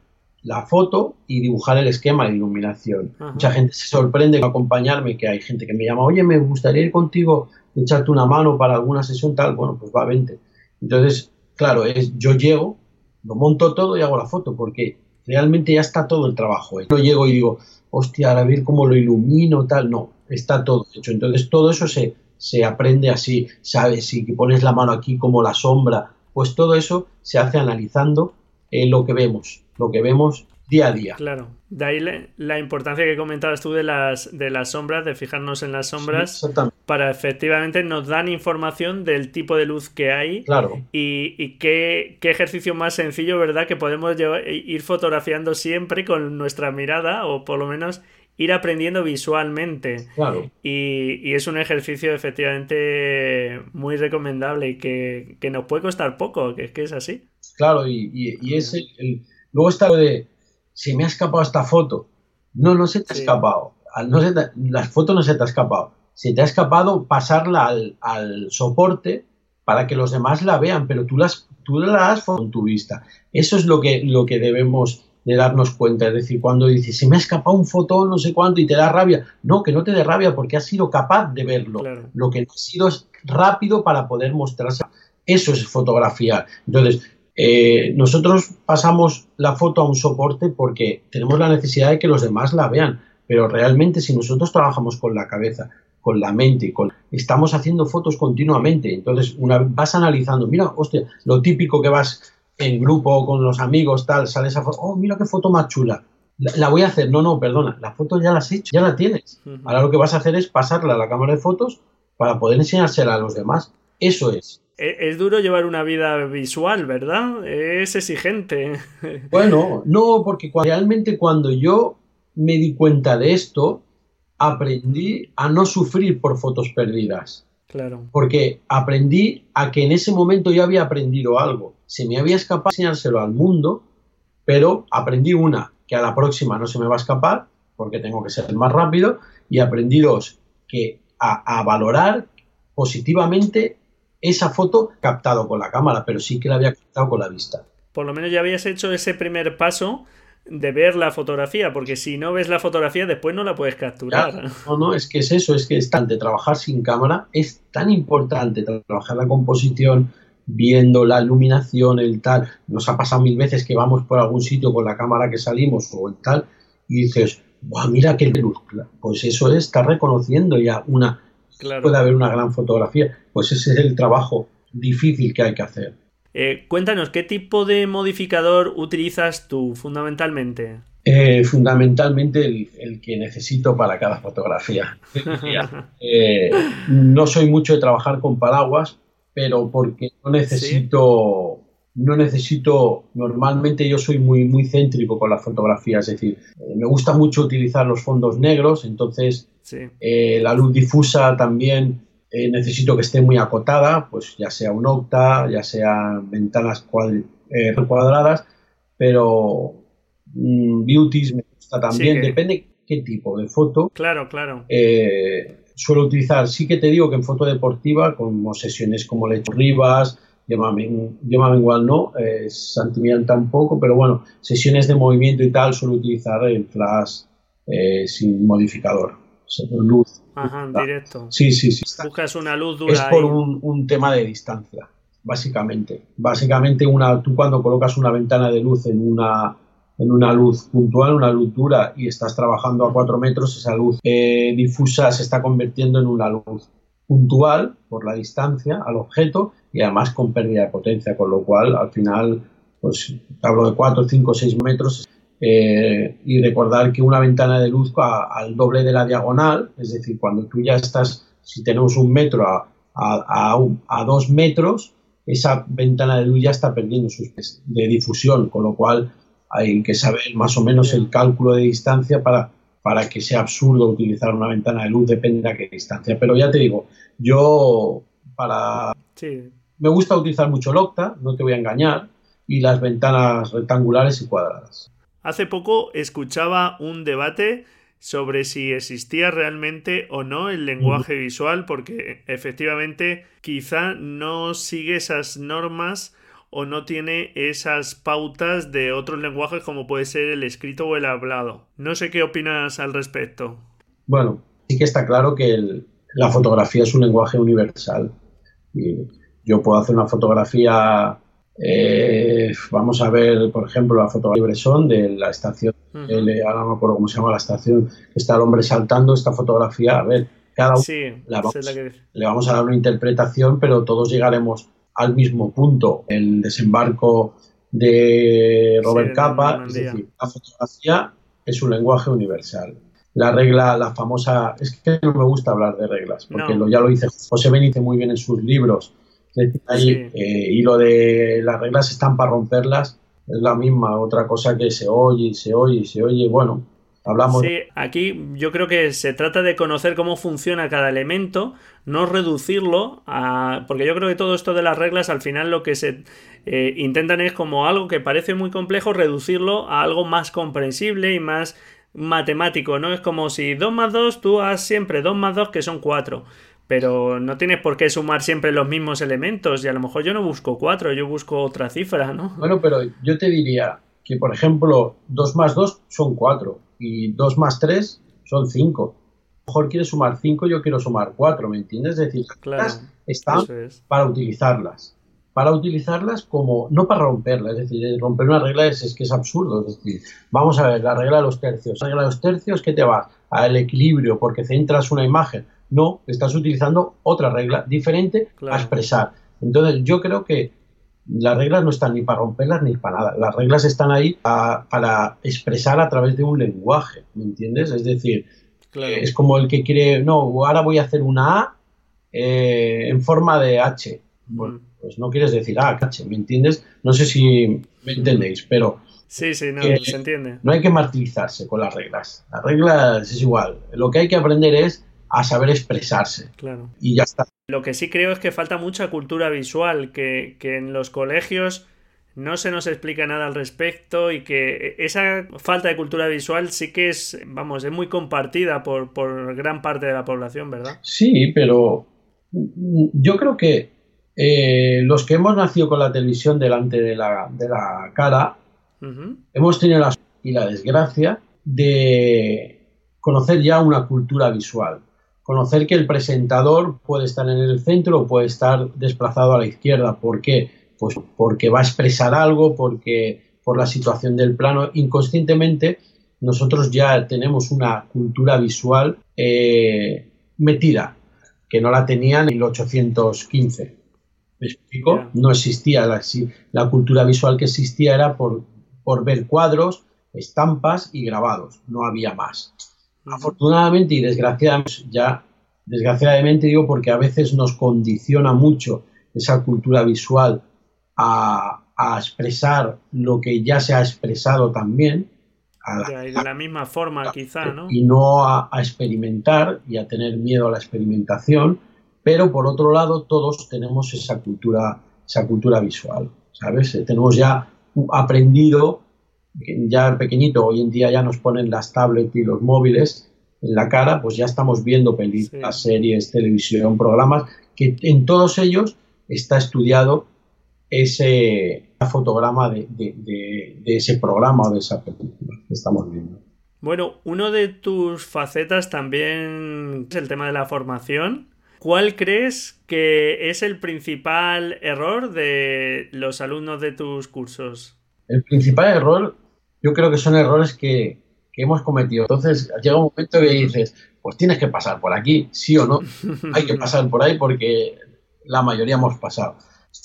la foto y dibujar el esquema de iluminación. Mucha gente se sorprende con acompañarme, que hay gente que me llama, oye, me gustaría ir contigo, echarte una mano para alguna sesión tal, bueno, pues va, vente. Entonces, claro, es, yo llego, lo monto todo y hago la foto, porque realmente ya está todo el trabajo. Yo llego y digo, hostia, a ver cómo lo ilumino, tal, no, está todo hecho. Entonces, todo eso se, se aprende así, sabes, si pones la mano aquí como la sombra, pues todo eso se hace analizando eh, lo que vemos lo que vemos día a día. Claro, de ahí la, importancia que comentabas tú de las, de las sombras, de fijarnos en las sombras, para efectivamente nos dan información del tipo de luz que hay claro. y, qué, ejercicio más sencillo, ¿verdad? Que podemos ir fotografiando siempre con nuestra mirada o por lo menos ir aprendiendo visualmente. Claro. Y, es un ejercicio efectivamente muy recomendable y que, nos puede costar poco, que, que es así. Claro, y, es el Luego está lo de, se me ha escapado esta foto. No, no se te ha escapado. No se la foto no se te ha escapado. Se te ha escapado pasarla al, soporte para que los demás la vean, pero tú, las, tú la has con tu vista. Eso es lo que, lo que debemos de darnos cuenta. Es decir, cuando dices, se me ha escapado un fotón, no sé cuánto, y te da rabia. No, que no te dé rabia porque has sido capaz de verlo. Lo que no ha sido es rápido para poder mostrarse. Eso es fotografiar. Entonces, eh, nosotros pasamos la foto a un soporte porque tenemos la necesidad de que los demás la vean, pero realmente si nosotros trabajamos con la cabeza, con la mente, con, estamos haciendo fotos continuamente, entonces una, vas analizando, mira, hostia, lo típico que vas en grupo con los amigos, tal, sale esa foto, oh, mira qué foto más chula, la, voy a hacer, no, no, perdona, la foto ya la has hecho, ya la tienes, ahora lo que vas a hacer es pasarla a la cámara de fotos para poder enseñársela a los demás, eso es. E, es duro llevar una vida visual, ¿verdad? Es exigente. *laughs* Bueno, no, porque realmente cuando yo me di cuenta de esto, aprendí a no sufrir por fotos perdidas. Claro. Porque aprendí a que en ese momento yo había aprendido algo. Se me había escapado enseñárselo al mundo pero aprendí una, que a la próxima no se me va a escapar, porque tengo que ser más rápido, y aprendí dos, que a, valorar positivamente esa foto captado con la cámara, pero sí que la había captado con la vista. Por lo menos ya habías hecho ese primer paso de ver la fotografía, porque si no ves la fotografía después no la puedes capturar. no, no, es que es eso, es que es tan de trabajar sin cámara, es tan importante trabajar la composición, viendo la iluminación, el tal. Nos ha pasado mil veces que vamos por algún sitio con la cámara que salimos o el tal, y dices, mira qué luz. Pues eso es, estar reconociendo ya una. Puede haber una gran fotografía. Pues ese es el trabajo difícil que hay que hacer. Eh, cuéntanos, ¿qué tipo de modificador utilizas tú fundamentalmente? Eh, fundamentalmente el, que necesito para cada fotografía. *laughs* Eh, no soy mucho de trabajar con paraguas, pero porque no necesito, no necesito, normalmente yo soy muy, muy céntrico con la fotografía, es decir, me gusta mucho utilizar los fondos negros, entonces la luz difusa también eh, necesito que esté muy acotada, pues ya sea un octa, ya sea ventanas eh, cuadradas, pero mm, beauties me gusta también, depende qué tipo de foto. Claro, claro. Eh, suelo utilizar, sí que te digo que en foto deportiva, como sesiones como Lecho Rivas, llámame, igual no, eh, Santimian tampoco, pero bueno, sesiones de movimiento y tal, suelo utilizar el flash sin modificador, luz Ajá, directo. Sí, sí, sí. Buscas una luz dura. Es por un, tema de distancia, básicamente. Básicamente, una, tú cuando colocas una ventana de luz en una, en una luz puntual, una luz dura, y estás trabajando a cuatro metros, esa luz eh, difusa se está convirtiendo en una luz puntual por la distancia al objeto y además con pérdida de potencia, con lo cual al final, pues hablo de 4, 5, 6 metros, eh, y recordar que una ventana de luz al doble de la diagonal, es decir, cuando tú ya estás, si tenemos un metro a, a, dos metros, esa ventana de luz ya está perdiendo sus de difusión, con lo cual hay que saber más o menos el cálculo de distancia para, para que sea absurdo utilizar una ventana de luz, depende de qué distancia. Pero ya te digo, yo para... Me gusta utilizar mucho el octa, no te voy a engañar, y las ventanas rectangulares y cuadradas. Hace poco escuchaba un debate sobre si existía realmente o no el lenguaje visual, porque efectivamente quizá no sigue esas normas o no tiene esas pautas de otros lenguajes como puede ser el escrito o el hablado. No sé qué opinas al respecto. Bueno, sí que está claro que la fotografía es un lenguaje universal. Y yo puedo hacer una fotografía eh, vamos a ver, por ejemplo, la fotografía de Bresson de la estación, ahora no me acuerdo cómo se llama la estación, está el hombre saltando esta fotografía. A ver, cada uno le vamos a dar una interpretación, pero todos llegaremos al mismo punto. El desembarco de Robert Capa, es decir, la fotografía es un lenguaje universal. La regla, la famosa, es que no me gusta hablar de reglas, porque lo, ya lo dice José Benítez muy bien en sus libros eh, y lo de las reglas están para romperlas, es la misma, otra cosa que se oye y se oye y se oye, bueno, hablamos. Sí, aquí yo creo que se trata de conocer cómo funciona cada elemento, no reducirlo a... porque yo creo que todo esto de las reglas al final lo que se eh, intentan es como algo que parece muy complejo, reducirlo a algo más comprensible y más matemático, ¿no? Es como si 2 más 2, tú has siempre 2 más 2 que son 4 pero no tienes por qué sumar siempre los mismos elementos y a lo mejor yo no busco cuatro, yo busco otra cifra, ¿no? Bueno, pero yo te diría que, por ejemplo, 2 más 2 son 4 y 2 más 3 son 5. A lo mejor quieres sumar 5, yo quiero sumar 4, ¿me entiendes? Es decir, las están para utilizarlas. Para utilizarlas como, no para romperlas, es decir, romper una regla es, es que es absurdo. Es decir, vamos a ver, la regla de los tercios. La regla de los tercios, ¿qué te va? Al equilibrio, porque centras una imagen no, estás utilizando otra regla diferente a expresar. Entonces, yo creo que las reglas no están ni para romperlas ni para nada. Las reglas están ahí para expresar a través de un lenguaje, ¿me entiendes? Es decir, es como el que quiere, no, ahora voy a hacer una A eh, en forma de H. Bueno, pues no quieres decir A, H, ¿me entiendes? No sé si me entendéis, pero... Sí, sí, no, se entiende. No hay que martirizarse con las reglas. Las reglas es igual. Lo que hay que aprender es a saber expresarse. Claro. Y ya está. Lo que sí creo es que falta mucha cultura visual, que, en los colegios no se nos explica nada al respecto y que esa falta de cultura visual sí que es, vamos, es muy compartida por, por gran parte de la población, ¿verdad? Sí, pero yo creo que eh, los que hemos nacido con la televisión delante de la, de la cara, hemos tenido la, y la desgracia de conocer ya una cultura visual. Conocer que el presentador puede estar en el centro o puede estar desplazado a la izquierda. ¿Por qué? Pues porque va a expresar algo, porque por la situación del plano, inconscientemente nosotros ya tenemos una cultura visual eh, metida, que no la tenían en 1815. ¿Me explico? No existía la, la, cultura visual que existía era por, por ver cuadros, estampas y grabados, no había más. Afortunadamente y desgraciadamente, ya desgraciadamente digo porque a veces nos condiciona mucho esa cultura visual a, expresar lo que ya se ha expresado también. de la misma forma, quizá, ¿no? Y no a, experimentar y a tener miedo a la experimentación, pero por otro lado todos tenemos esa cultura, esa cultura visual, ¿sabes? Tenemos ya aprendido, ya pequeñito, hoy en día ya nos ponen las tablets y los móviles en la cara, pues ya estamos viendo películas, series, televisión, programas, que en todos ellos está estudiado ese fotograma de, ese programa o de esa película que estamos viendo. Bueno, uno de tus facetas también es el tema de la formación. ¿Cuál crees que es el principal error de los alumnos de tus cursos? El principal error, yo creo que son errores que, que hemos cometido. Entonces llega un momento que dices, pues tienes que pasar por aquí, sí o no. Hay que pasar por ahí porque la mayoría hemos pasado.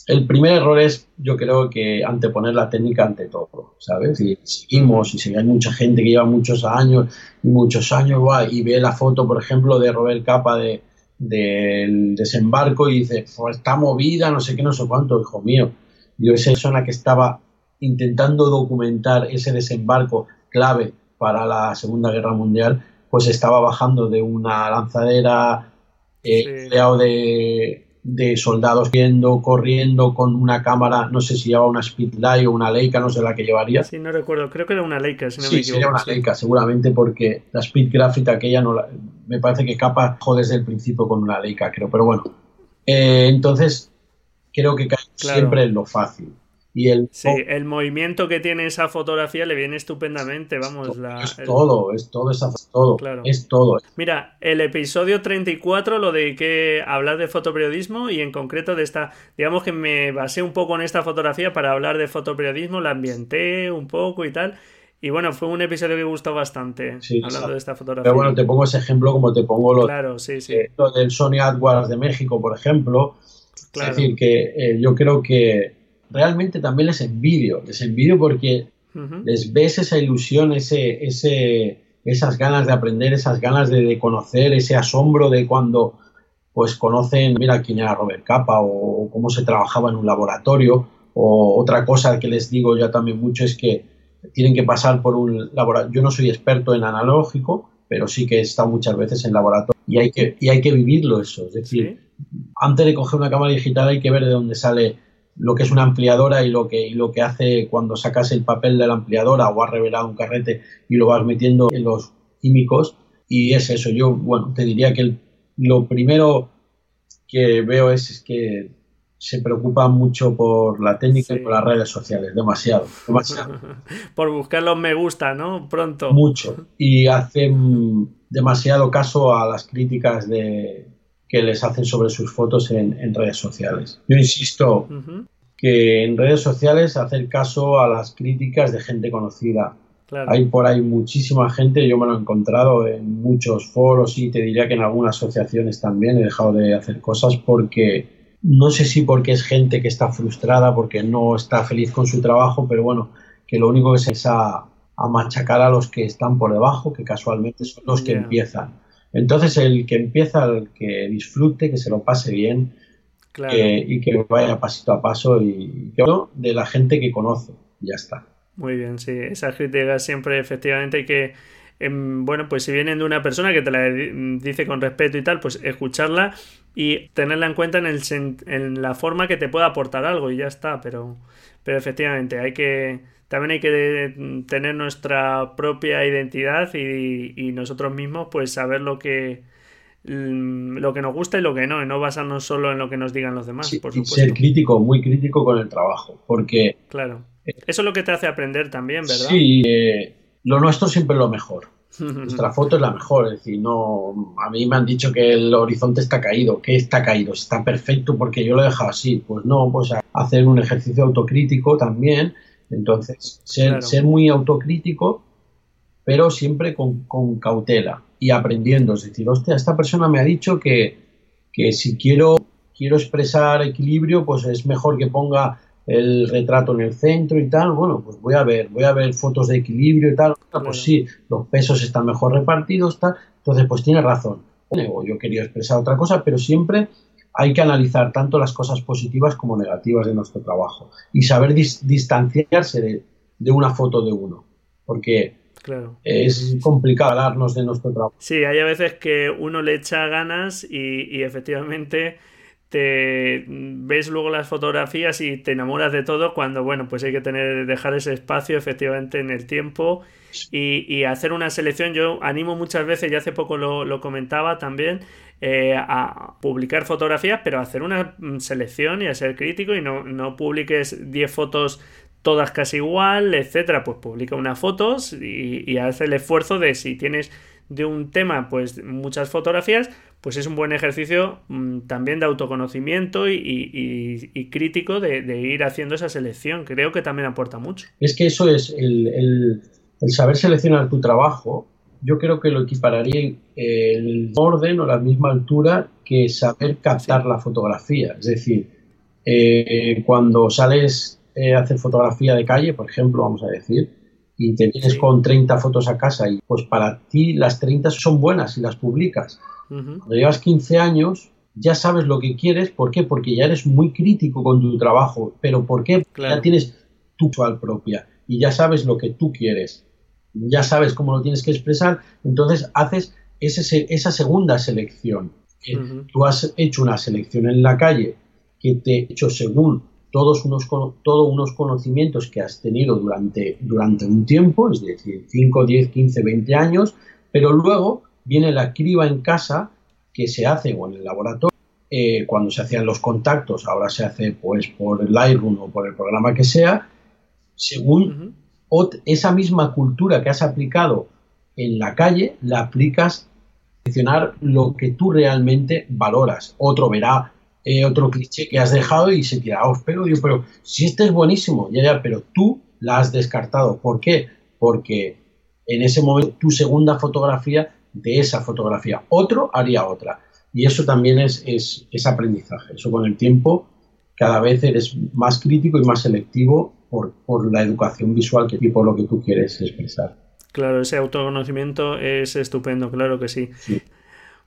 El primer error es, yo creo que anteponer la técnica ante todo, ¿sabes? Si seguimos y si hay mucha gente que lleva muchos años muchos años va, y ve la foto, por ejemplo, de Robert Capa de, del desembarco y dice, está movida, no sé qué, no sé cuánto, hijo mío. Yo, esa persona que estaba intentando documentar ese desembarco clave para la Segunda Guerra Mundial, pues estaba bajando de una lanzadera eh, de de soldados viendo, corriendo con una cámara, no sé si llevaba una Speedlight o una Leica, no sé la que llevaría. Sí, no recuerdo, creo que era una Leica, si no sí, sería una Leica, seguramente, porque la Speed Graphic aquella no la, me parece que capa desde el principio con una Leica, creo, pero bueno. Eh, entonces, creo que siempre es lo fácil. Y el, sí, el movimiento que tiene esa fotografía le viene estupendamente, vamos. La, es todo, es todo, esa, todo, es todo. Mira, el episodio 34 lo dediqué a hablar de fotoperiodismo y en concreto de esta, digamos que me basé un poco en esta fotografía para hablar de fotoperiodismo, la ambienté un poco y tal. Y bueno, fue un episodio que gustó bastante hablando de esta fotografía. Pero bueno, te pongo ese ejemplo como te pongo lo, claro, sí, sí. del Sony AdWords de México, por ejemplo. Es decir, que eh, yo creo que realmente también les envidio, les envidio porque les ves esa ilusión, ese, ese, esas ganas de aprender, esas ganas de, conocer, ese asombro de cuando pues conocen, mira quién era Robert Capa o, cómo se trabajaba en un laboratorio o otra cosa que les digo ya también mucho es que tienen que pasar por un laboratorio. Yo no soy experto en analógico, pero sí que he estado muchas veces en laboratorio y hay que, y hay que vivirlo eso. Es decir, antes de coger una cámara digital hay que ver de dónde sale lo que es una ampliadora y lo que, lo que hace cuando sacas el papel de la ampliadora o has revelado un carrete y lo vas metiendo en los químicos. Y es eso, yo, bueno, te diría que lo primero que veo es, que se preocupa mucho por la técnica y por las redes sociales, demasiado, demasiado. *laughs* por buscar los me gusta, ¿no? Pronto. Mucho. Y hacen demasiado caso a las críticas de, que les hacen sobre sus fotos en, redes sociales. Yo insisto que en redes sociales hacer caso a las críticas de gente conocida. Hay por ahí muchísima gente, yo me lo he encontrado en muchos foros y te diría que en algunas asociaciones también he dejado de hacer cosas porque no sé si porque es gente que está frustrada, porque no está feliz con su trabajo, pero bueno, que lo único que se es a, machacar a los que están por debajo, que casualmente son los que empiezan. Entonces, el que empieza, el que disfrute, que se lo pase bien y que vaya pasito a paso y que de la gente que conoce. Ya está. Muy bien, sí, esas críticas siempre efectivamente hay que em, bueno, pues si vienen de una persona que te la dice con respeto y tal, pues escucharla y tenerla en cuenta en, el, en la forma que te pueda aportar algo y ya está, pero, pero efectivamente hay que también hay que tener nuestra propia identidad y, y nosotros mismos pues saber lo que Mm, lo que nos gusta y lo que no, y no basarnos solo en lo que nos digan los demás, por supuesto. Ser crítico, muy crítico con el trabajo, porque... Claro. Eso es lo que te hace aprender también, ¿verdad? Sí, eh, lo nuestro siempre es lo mejor. *laughs* Nuestra foto es la mejor, es decir, no, a mí me han dicho que el horizonte está caído, que está caído, está perfecto porque yo lo he dejado así, pues no, pues hacer un ejercicio autocrítico también, entonces ser, ser muy autocrítico, pero siempre con, con cautela y aprendiendo. Es decir, hostia, esta persona me ha dicho que, que si quiero, quiero expresar equilibrio, pues es mejor que ponga el retrato en el centro y tal. Bueno, pues voy a ver, voy a ver fotos de equilibrio y tal. Pues sí, los pesos están mejor repartidos, tal. Entonces, pues tiene razón. yo quería expresar otra cosa, pero siempre hay que analizar tanto las cosas positivas como negativas de nuestro trabajo y saber distanciarse de, de, una foto de uno. Porque Claro. Es complicado hablarnos de nuestro trabajo. Sí, hay a veces que uno le echa ganas y, efectivamente te ves luego las fotografías y te enamoras de todo cuando, bueno, pues hay que tener, dejar ese espacio efectivamente en el tiempo y, hacer una selección. Yo animo muchas veces, y hace poco lo, comentaba también, eh, a publicar fotografías, pero a hacer una mm, selección y a ser crítico y no, no publiques 10 fotos todas casi igual, etcétera, pues publica unas fotos y, y hace el esfuerzo de si tienes de un tema pues muchas fotografías, pues es un buen ejercicio mm, también de autoconocimiento y, crítico de, ir haciendo esa selección. Creo que también aporta mucho. Es que eso es el, saber seleccionar tu trabajo. Yo creo que lo equipararía el orden o la misma altura que saber captar la fotografía. Es decir, eh, cuando sales eh, hacer fotografía de calle, por ejemplo, vamos a decir, y te vienes con 30 fotos a casa y pues para ti las 30 son buenas y las publicas. Cuando llevas 15 años ya sabes lo que quieres, ¿por qué? Porque ya eres muy crítico con tu trabajo, pero ¿por qué? Ya tienes tu actual propia y ya sabes lo que tú quieres, ya sabes cómo lo tienes que expresar, entonces haces ese, esa segunda selección. Tú has hecho una selección en la calle que te he hecho según todos unos, todos unos conocimientos que has tenido durante, durante un tiempo, es decir, 5, 10, 15, 20 años, pero luego viene la criba en casa que se hace o en el laboratorio, eh, cuando se hacían los contactos, ahora se hace pues por el Lightroom o por el programa que sea, según esa misma cultura que has aplicado en la calle, la aplicas a seleccionar lo que tú realmente valoras. Otro verá eh, otro cliché que has dejado y se tira, oh, pero, digo, pero si este es buenísimo, ya, ya, pero tú la has descartado. ¿Por qué? Porque en ese momento tu segunda fotografía de esa fotografía, otro haría otra. Y eso también es, es, aprendizaje. Eso con el tiempo cada vez eres más crítico y más selectivo por, por la educación visual que, y por lo que tú quieres expresar. Claro, ese autoconocimiento es estupendo, claro que sí. sí.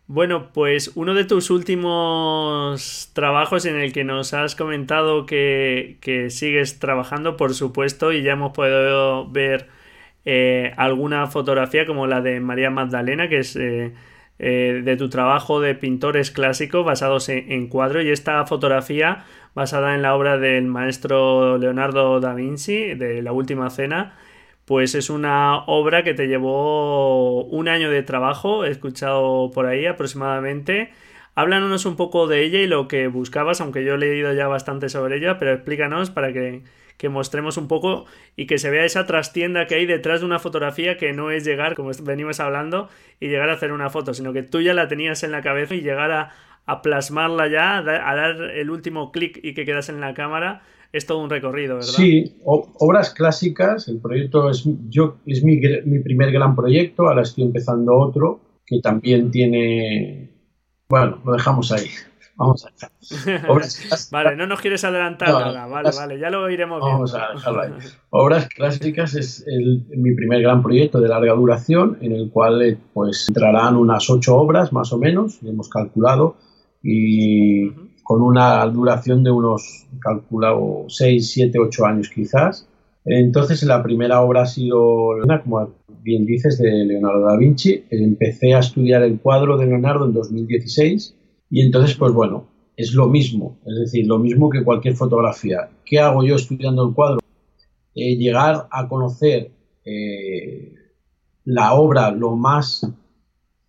Bueno, pues uno de tus últimos trabajos en el que nos has comentado que, sigues trabajando, por supuesto, y ya hemos podido ver eh, alguna fotografía como la de María Magdalena, que es eh, eh, de tu trabajo de pintores clásicos basados en, en cuadro, y esta fotografía basada en la obra del maestro Leonardo da Vinci, de La Última Cena, pues es una obra que te llevó un año de trabajo, he escuchado por ahí aproximadamente. Háblanos un poco de ella y lo que buscabas, aunque yo he leído ya bastante sobre ella, pero explícanos para que, mostremos un poco y que se vea esa trastienda que hay detrás de una fotografía que no es llegar, como venimos hablando, y llegar a hacer una foto, sino que tú ya la tenías en la cabeza y llegar a, plasmarla ya, a dar el último clic y que quedas en la cámara es todo un recorrido, ¿verdad? Sí, obras clásicas, el proyecto es, yo, es mi, primer gran proyecto, ahora estoy empezando otro que también tiene, bueno, lo dejamos ahí. Vamos a dejar. *laughs* vale, no nos quieres adelantar nada, vale, vale, ya lo iremos viendo. Vamos a dejarlo ahí. *laughs* Obras clásicas es mi primer gran proyecto de larga duración, en el cual eh, pues entrarán unas ocho obras más o menos, hemos calculado, y con una duración de unos, calculado, 6, 7, 8 años quizás. Entonces la primera obra ha sido como bien dices, de Leonardo da Vinci. Empecé a estudiar el cuadro de Leonardo en 2016 y entonces, pues bueno, es lo mismo, es decir, lo mismo que cualquier fotografía. ¿Qué hago yo estudiando el cuadro? Eh, llegar a conocer eh, la obra lo más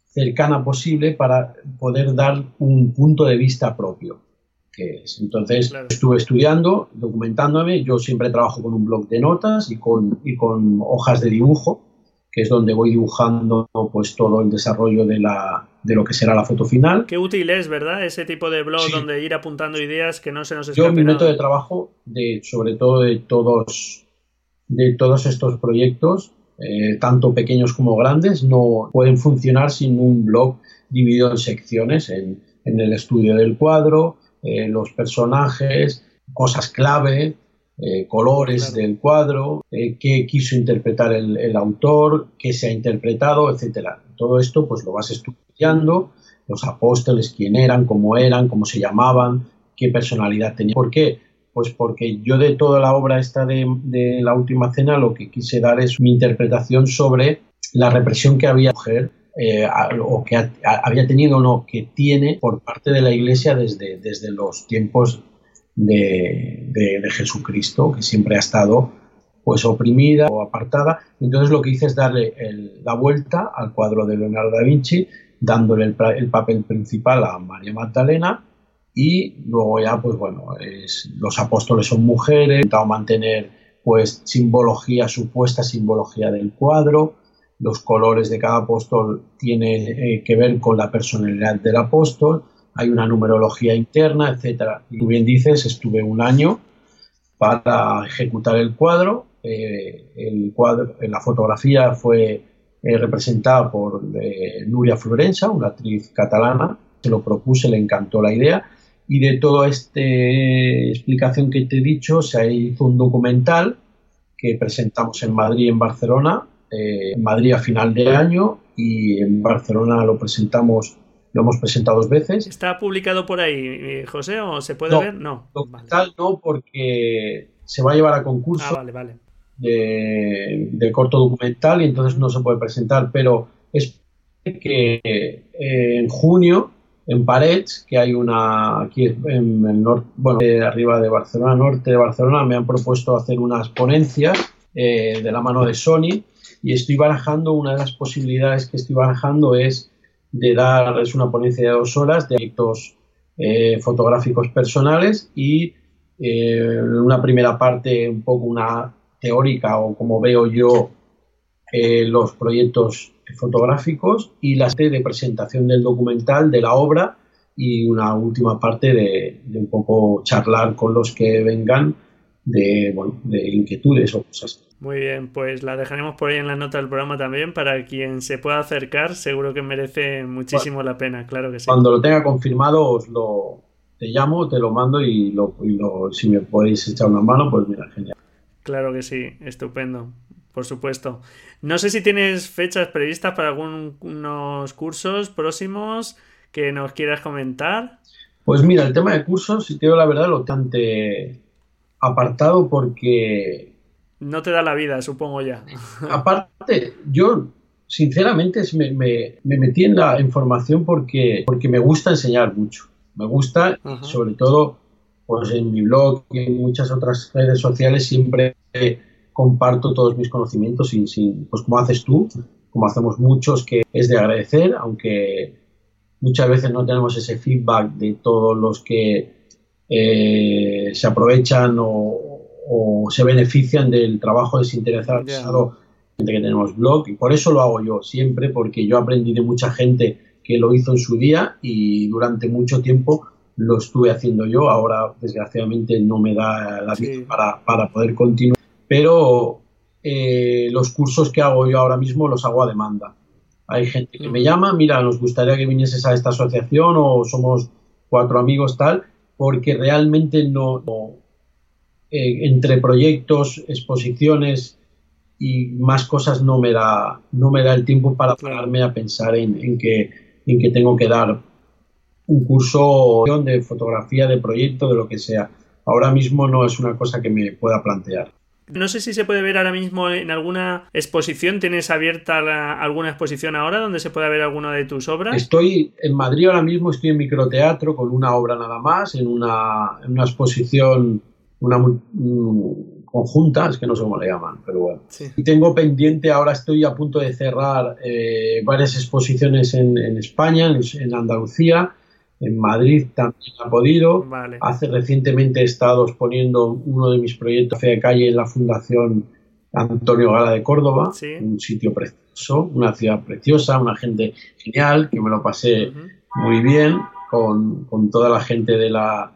cercana posible para poder dar un punto de vista propio. Que es. Entonces estuve estudiando, documentándome, yo siempre trabajo con un blog de notas y con, y con hojas de dibujo, que es donde voy dibujando pues todo el desarrollo de, la, de lo que será la foto final. Qué útil es, ¿verdad? Ese tipo de blog donde ir apuntando ideas que no se nos escapen. Yo mi método de trabajo, de, sobre todo de todos, de todos estos proyectos, eh, tanto pequeños como grandes, no pueden funcionar sin un blog dividido en secciones, en, en el estudio del cuadro, eh, los personajes, cosas clave, eh, colores del cuadro, eh, qué quiso interpretar el, autor, qué se ha interpretado, etcétera. Todo esto pues lo vas estudiando, los apóstoles, quién eran, cómo eran, cómo se llamaban, qué personalidad tenían. ¿Por qué? Pues porque yo de toda la obra esta de, la última cena lo que quise dar es mi interpretación sobre la represión que había mujer eh, o que había tenido o no, que tiene por parte de la Iglesia desde, desde los tiempos de, Jesucristo, que siempre ha estado pues oprimida o apartada. Entonces lo que hice es darle la vuelta al cuadro de Leonardo da Vinci, dándole el, papel principal a María Magdalena y luego ya pues bueno, los apóstoles son mujeres, intentado mantener pues simbología, supuesta simbología del cuadro, los colores de cada apóstol tienen eh, que ver con la personalidad del apóstol, hay una numerología interna, etcétera. Y tú bien dices, estuve un año para ejecutar el cuadro. Eh, el cuadro, la fotografía fue eh, representada por eh, Nuria Florenza, una actriz catalana. Se lo propuse, le encantó la idea. Y de toda esta explicación que te he dicho, se hizo un documental que presentamos en Madrid y en Barcelona. en Madrid a final de año y en Barcelona lo presentamos lo hemos presentado dos veces. ¿Está publicado por ahí, eh, José, o se puede ver? No. Tal no, porque se va a llevar a concurso ah, vale, vale. De, corto documental y entonces no se puede presentar, pero es que eh, en junio en Parets, que hay una aquí en el norte, bueno, arriba de Barcelona, norte de Barcelona, me han propuesto hacer unas ponencias eh, de la mano de Sony y estoy barajando, una de las posibilidades que estoy barajando es de dar, es una ponencia de dos horas de proyectos eh, fotográficos personales y una primera parte un poco una teórica o como veo yo eh, los proyectos fotográficos y la de presentación del documental de la obra y una última parte de, de un poco charlar con los que vengan de, bueno, de inquietudes o cosas muy bien, pues la dejaremos por ahí en la nota del programa también para quien se pueda acercar, seguro que merece muchísimo la pena, claro que sí. Cuando lo tenga confirmado os lo te llamo, te lo mando y, lo, si me podéis echar una mano, pues mira, genial. Claro que sí, estupendo, por supuesto. No sé si tienes fechas previstas para algunos cursos próximos que nos quieras comentar. Pues mira, el tema de cursos, si te digo la verdad, lo tengo apartado porque no te da la vida, supongo ya. *laughs* Aparte, yo sinceramente me, me, metí en la información porque, porque me gusta enseñar mucho. Me gusta, sobre todo, pues en mi blog y en muchas otras redes sociales siempre comparto todos mis conocimientos sin, sin, pues como haces tú, como hacemos muchos, que es de agradecer, aunque muchas veces no tenemos ese feedback de todos los que eh, se aprovechan o, o se benefician del trabajo desinteresado que tenemos blog y por eso lo hago yo siempre porque yo aprendí de mucha gente que lo hizo en su día y durante mucho tiempo lo estuve haciendo yo. Ahora desgraciadamente no me da la vida para, poder continuar. Pero eh, los cursos que hago yo ahora mismo los hago a demanda. Hay gente que me mm. llama mira nos gustaría que vinieses a esta asociación o somos cuatro amigos tal porque realmente no eh, entre proyectos, exposiciones y más cosas no me da, no me da el tiempo para pararme a pensar en, que, en que tengo que dar un curso de fotografía, de proyecto, de lo que sea. Ahora mismo no es una cosa que me pueda plantear. No sé si se puede ver ahora mismo en alguna exposición. ¿Tienes abierta alguna exposición ahora donde se pueda ver alguna de tus obras? Estoy en Madrid ahora mismo, estoy en microteatro con una obra nada más, en una, en una exposición, una mm, conjunta, es que no sé cómo le llaman, pero bueno. Y tengo pendiente, ahora estoy a punto de cerrar eh, varias exposiciones en, en España, en, en Andalucía en Madrid también ha podido. Hace recientemente he estado exponiendo uno de mis proyectos de calle en la Fundación Antonio Gala de Córdoba, un sitio precioso, una ciudad preciosa, una gente genial, que me lo pasé muy bien con, toda la gente de la,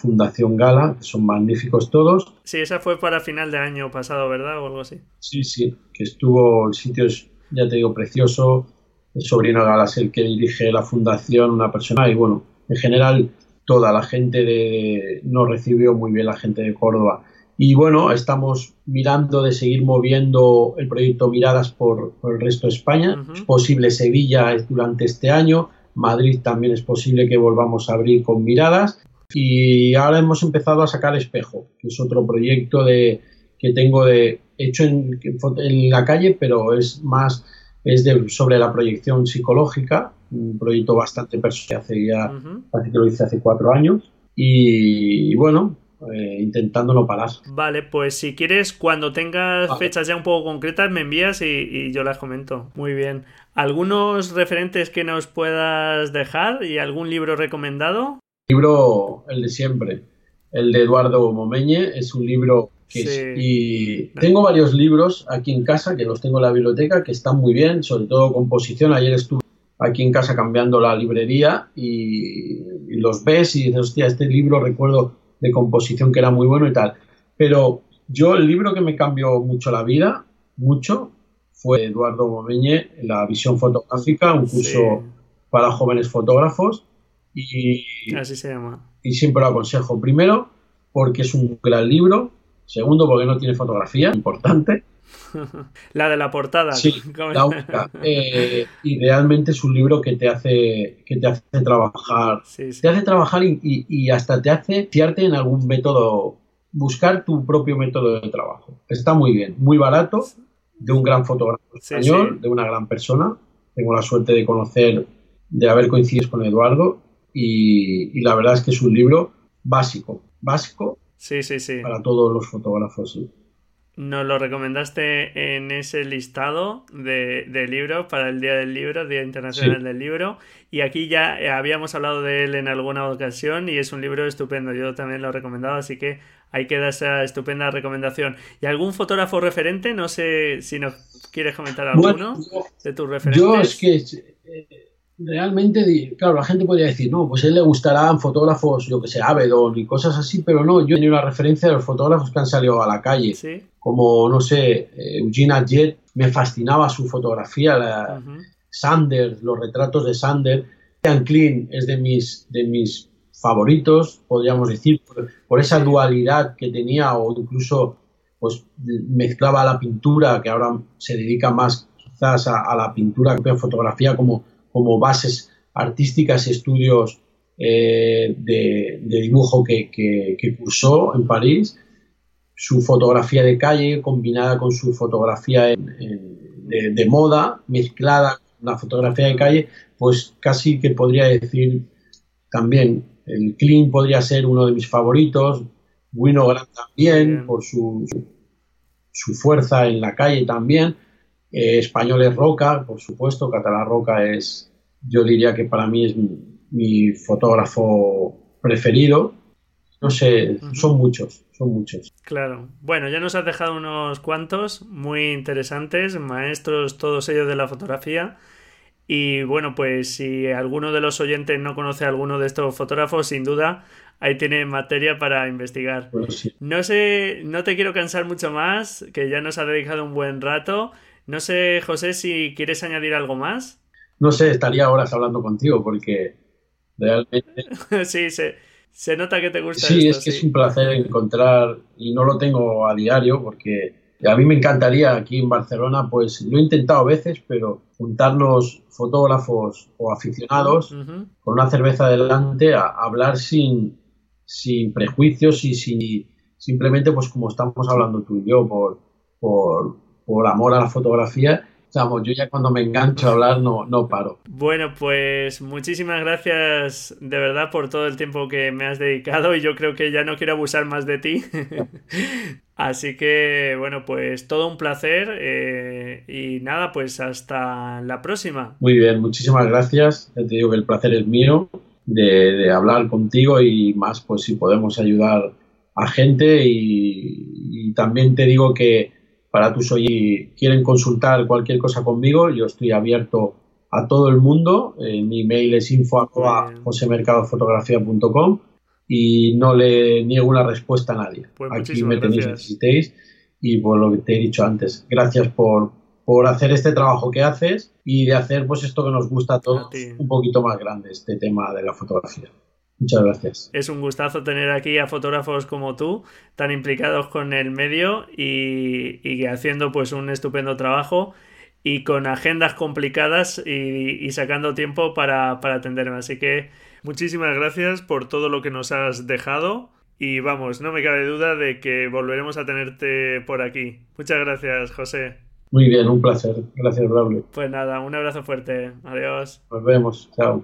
Fundación Gala, que son magníficos todos. Sí, esa fue para final de año pasado, ¿verdad? O algo así. Sí, sí, que estuvo, el sitio es, ya te digo, precioso. El sobrino Gala es el que dirige la fundación, una persona, y bueno, en general toda la gente de, nos recibió muy bien la gente de Córdoba. Y bueno, estamos mirando de seguir moviendo el proyecto Miradas por, el resto de España. Es posible Sevilla durante este año, Madrid también es posible que volvamos a abrir con Miradas. Y ahora hemos empezado a sacar Espejo, que es otro proyecto de, que tengo de, hecho en, en la calle, pero es más es de, sobre la proyección psicológica un proyecto bastante personal, hace ya, que lo hice hace cuatro años. Y, bueno, eh, intentando no parar. Vale, pues si quieres, cuando tengas fechas ya un poco concretas, me envías y, yo las comento. Muy bien. ¿Algunos referentes que nos puedas dejar y algún libro recomendado? Libro, el de siempre, el de Eduardo Momeñe, es un libro y tengo varios libros aquí en casa que los tengo en la biblioteca que están muy bien, sobre todo composición. Ayer estuve aquí en casa cambiando la librería y, los ves y dices, hostia, este libro recuerdo de composición que era muy bueno y tal. Pero yo el libro que me cambió mucho la vida, mucho, fue Eduardo Momeñe, La visión fotográfica, un curso para jóvenes fotógrafos. Y, Así se llama. Y siempre lo aconsejo. Primero, porque es un gran libro. Segundo, porque no tiene fotografía, importante. *laughs* la de la portada. Sí, *laughs* la única. Eh, y realmente es un libro que te hace, que te hace trabajar. Te hace trabajar y, hasta te hace fiarte en algún método, buscar tu propio método de trabajo. Está muy bien, muy barato, de un gran fotógrafo español, de una gran persona. Tengo la suerte de conocer, de haber coincidido con Eduardo y, la verdad es que es un libro básico, básico sí, sí, sí. para todos los fotógrafos. Nos lo recomendaste en ese listado de, libros para el Día del Libro, Día Internacional del Libro. Y aquí ya habíamos hablado de él en alguna ocasión y es un libro estupendo. Yo también lo he recomendado, así que ahí queda esa estupenda recomendación. ¿Y algún fotógrafo referente? No sé si nos quieres comentar alguno de tus referentes. Yo es que eh, realmente, claro, la gente podría decir, no, pues a él le gustarán fotógrafos, yo que sé, Avedon y cosas así, pero no, yo tenía una referencia de los fotógrafos que han salido a la calle, como, no sé, eh, Eugene Jet, me fascinaba su fotografía, la, Sander, los retratos de Sander, Ian Klein es de mis, de mis favoritos, podríamos decir, por, esa dualidad que tenía o incluso pues mezclaba la pintura, que ahora se dedica más quizás a, la pintura que a fotografía como como bases artísticas y estudios eh, de, dibujo que, cursó en París, su fotografía de calle combinada con su fotografía de, moda, mezclada con la fotografía de calle, pues casi que podría decir también, el Clean podría ser uno de mis favoritos, Winograd también, por su, su fuerza en la calle también, eh, español es Roca, por supuesto, Catalán Roca es, yo diría que para mí es mi, fotógrafo preferido. No sé, son muchos, son muchos. Claro. Bueno, ya nos has dejado unos cuantos muy interesantes, maestros todos ellos de la fotografía. Y bueno, pues si alguno de los oyentes no conoce a alguno de estos fotógrafos, sin duda ahí tiene materia para investigar. No sé, no te quiero cansar mucho más, que ya nos ha dedicado un buen rato. No sé, José, si quieres añadir algo más. No sé, estaría horas hablando contigo porque realmente... *laughs* sí, se, se, nota que te gusta. Sí, es que es un placer encontrar, y no lo tengo a diario porque a mí me encantaría aquí en Barcelona, pues lo he intentado a veces, pero juntarnos fotógrafos o aficionados con una cerveza delante a, hablar sin, sin prejuicios y sin, simplemente pues como estamos hablando tú y yo, por, por, por amor a la fotografía yo ya cuando me engancho a hablar no, no paro. Bueno, pues muchísimas gracias de verdad por todo el tiempo que me has dedicado y yo creo que ya no quiero abusar más de ti. *laughs* Así que, bueno, pues todo un placer eh, y nada, pues hasta la próxima. Muy bien, muchísimas gracias. te digo que el placer es mío de, hablar contigo y más, pues si podemos ayudar a gente y también te digo que para tus oyentes quieren consultar cualquier cosa conmigo, yo estoy abierto a todo el mundo. Eh, mi email es info josemercadofotografía.com y no le niego una respuesta a nadie. Pues Aquí me tenéis necesitéis y por lo que te he dicho antes, gracias por, por hacer este trabajo que haces y de hacer pues esto que nos gusta a todos un poquito más grande, este tema de la fotografía. Muchas gracias. Es un gustazo tener aquí a fotógrafos como tú, tan implicados con el medio y, haciendo pues un estupendo trabajo y con agendas complicadas y, sacando tiempo para, atenderme. Así que muchísimas gracias por todo lo que nos has dejado y vamos, no me cabe duda de que volveremos a tenerte por aquí. Muchas gracias, José. Muy bien, un placer. Gracias, Raúl. Pues nada, un abrazo fuerte. Adiós. Nos vemos. Chao.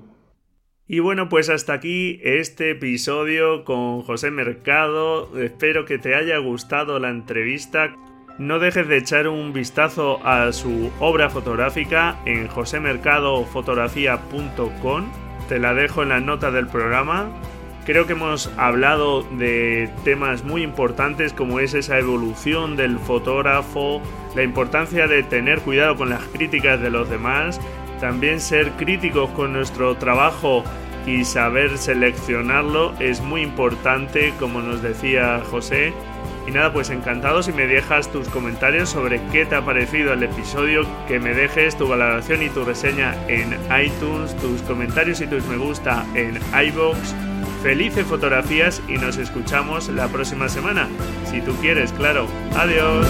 Y bueno, pues hasta aquí este episodio con José Mercado. Espero que te haya gustado la entrevista. No dejes de echar un vistazo a su obra fotográfica en josemercadofotografía.com. Te la dejo en la nota del programa. Creo que hemos hablado de temas muy importantes como es esa evolución del fotógrafo, la importancia de tener cuidado con las críticas de los demás, también ser críticos con nuestro trabajo y saber seleccionarlo es muy importante, como nos decía José. Y nada, pues encantado si me dejas tus comentarios sobre qué te ha parecido el episodio, que me dejes tu valoración y tu reseña en iTunes, tus comentarios y tus me gusta en iBox. Felices fotografías y nos escuchamos la próxima semana. Si tú quieres, claro. Adiós.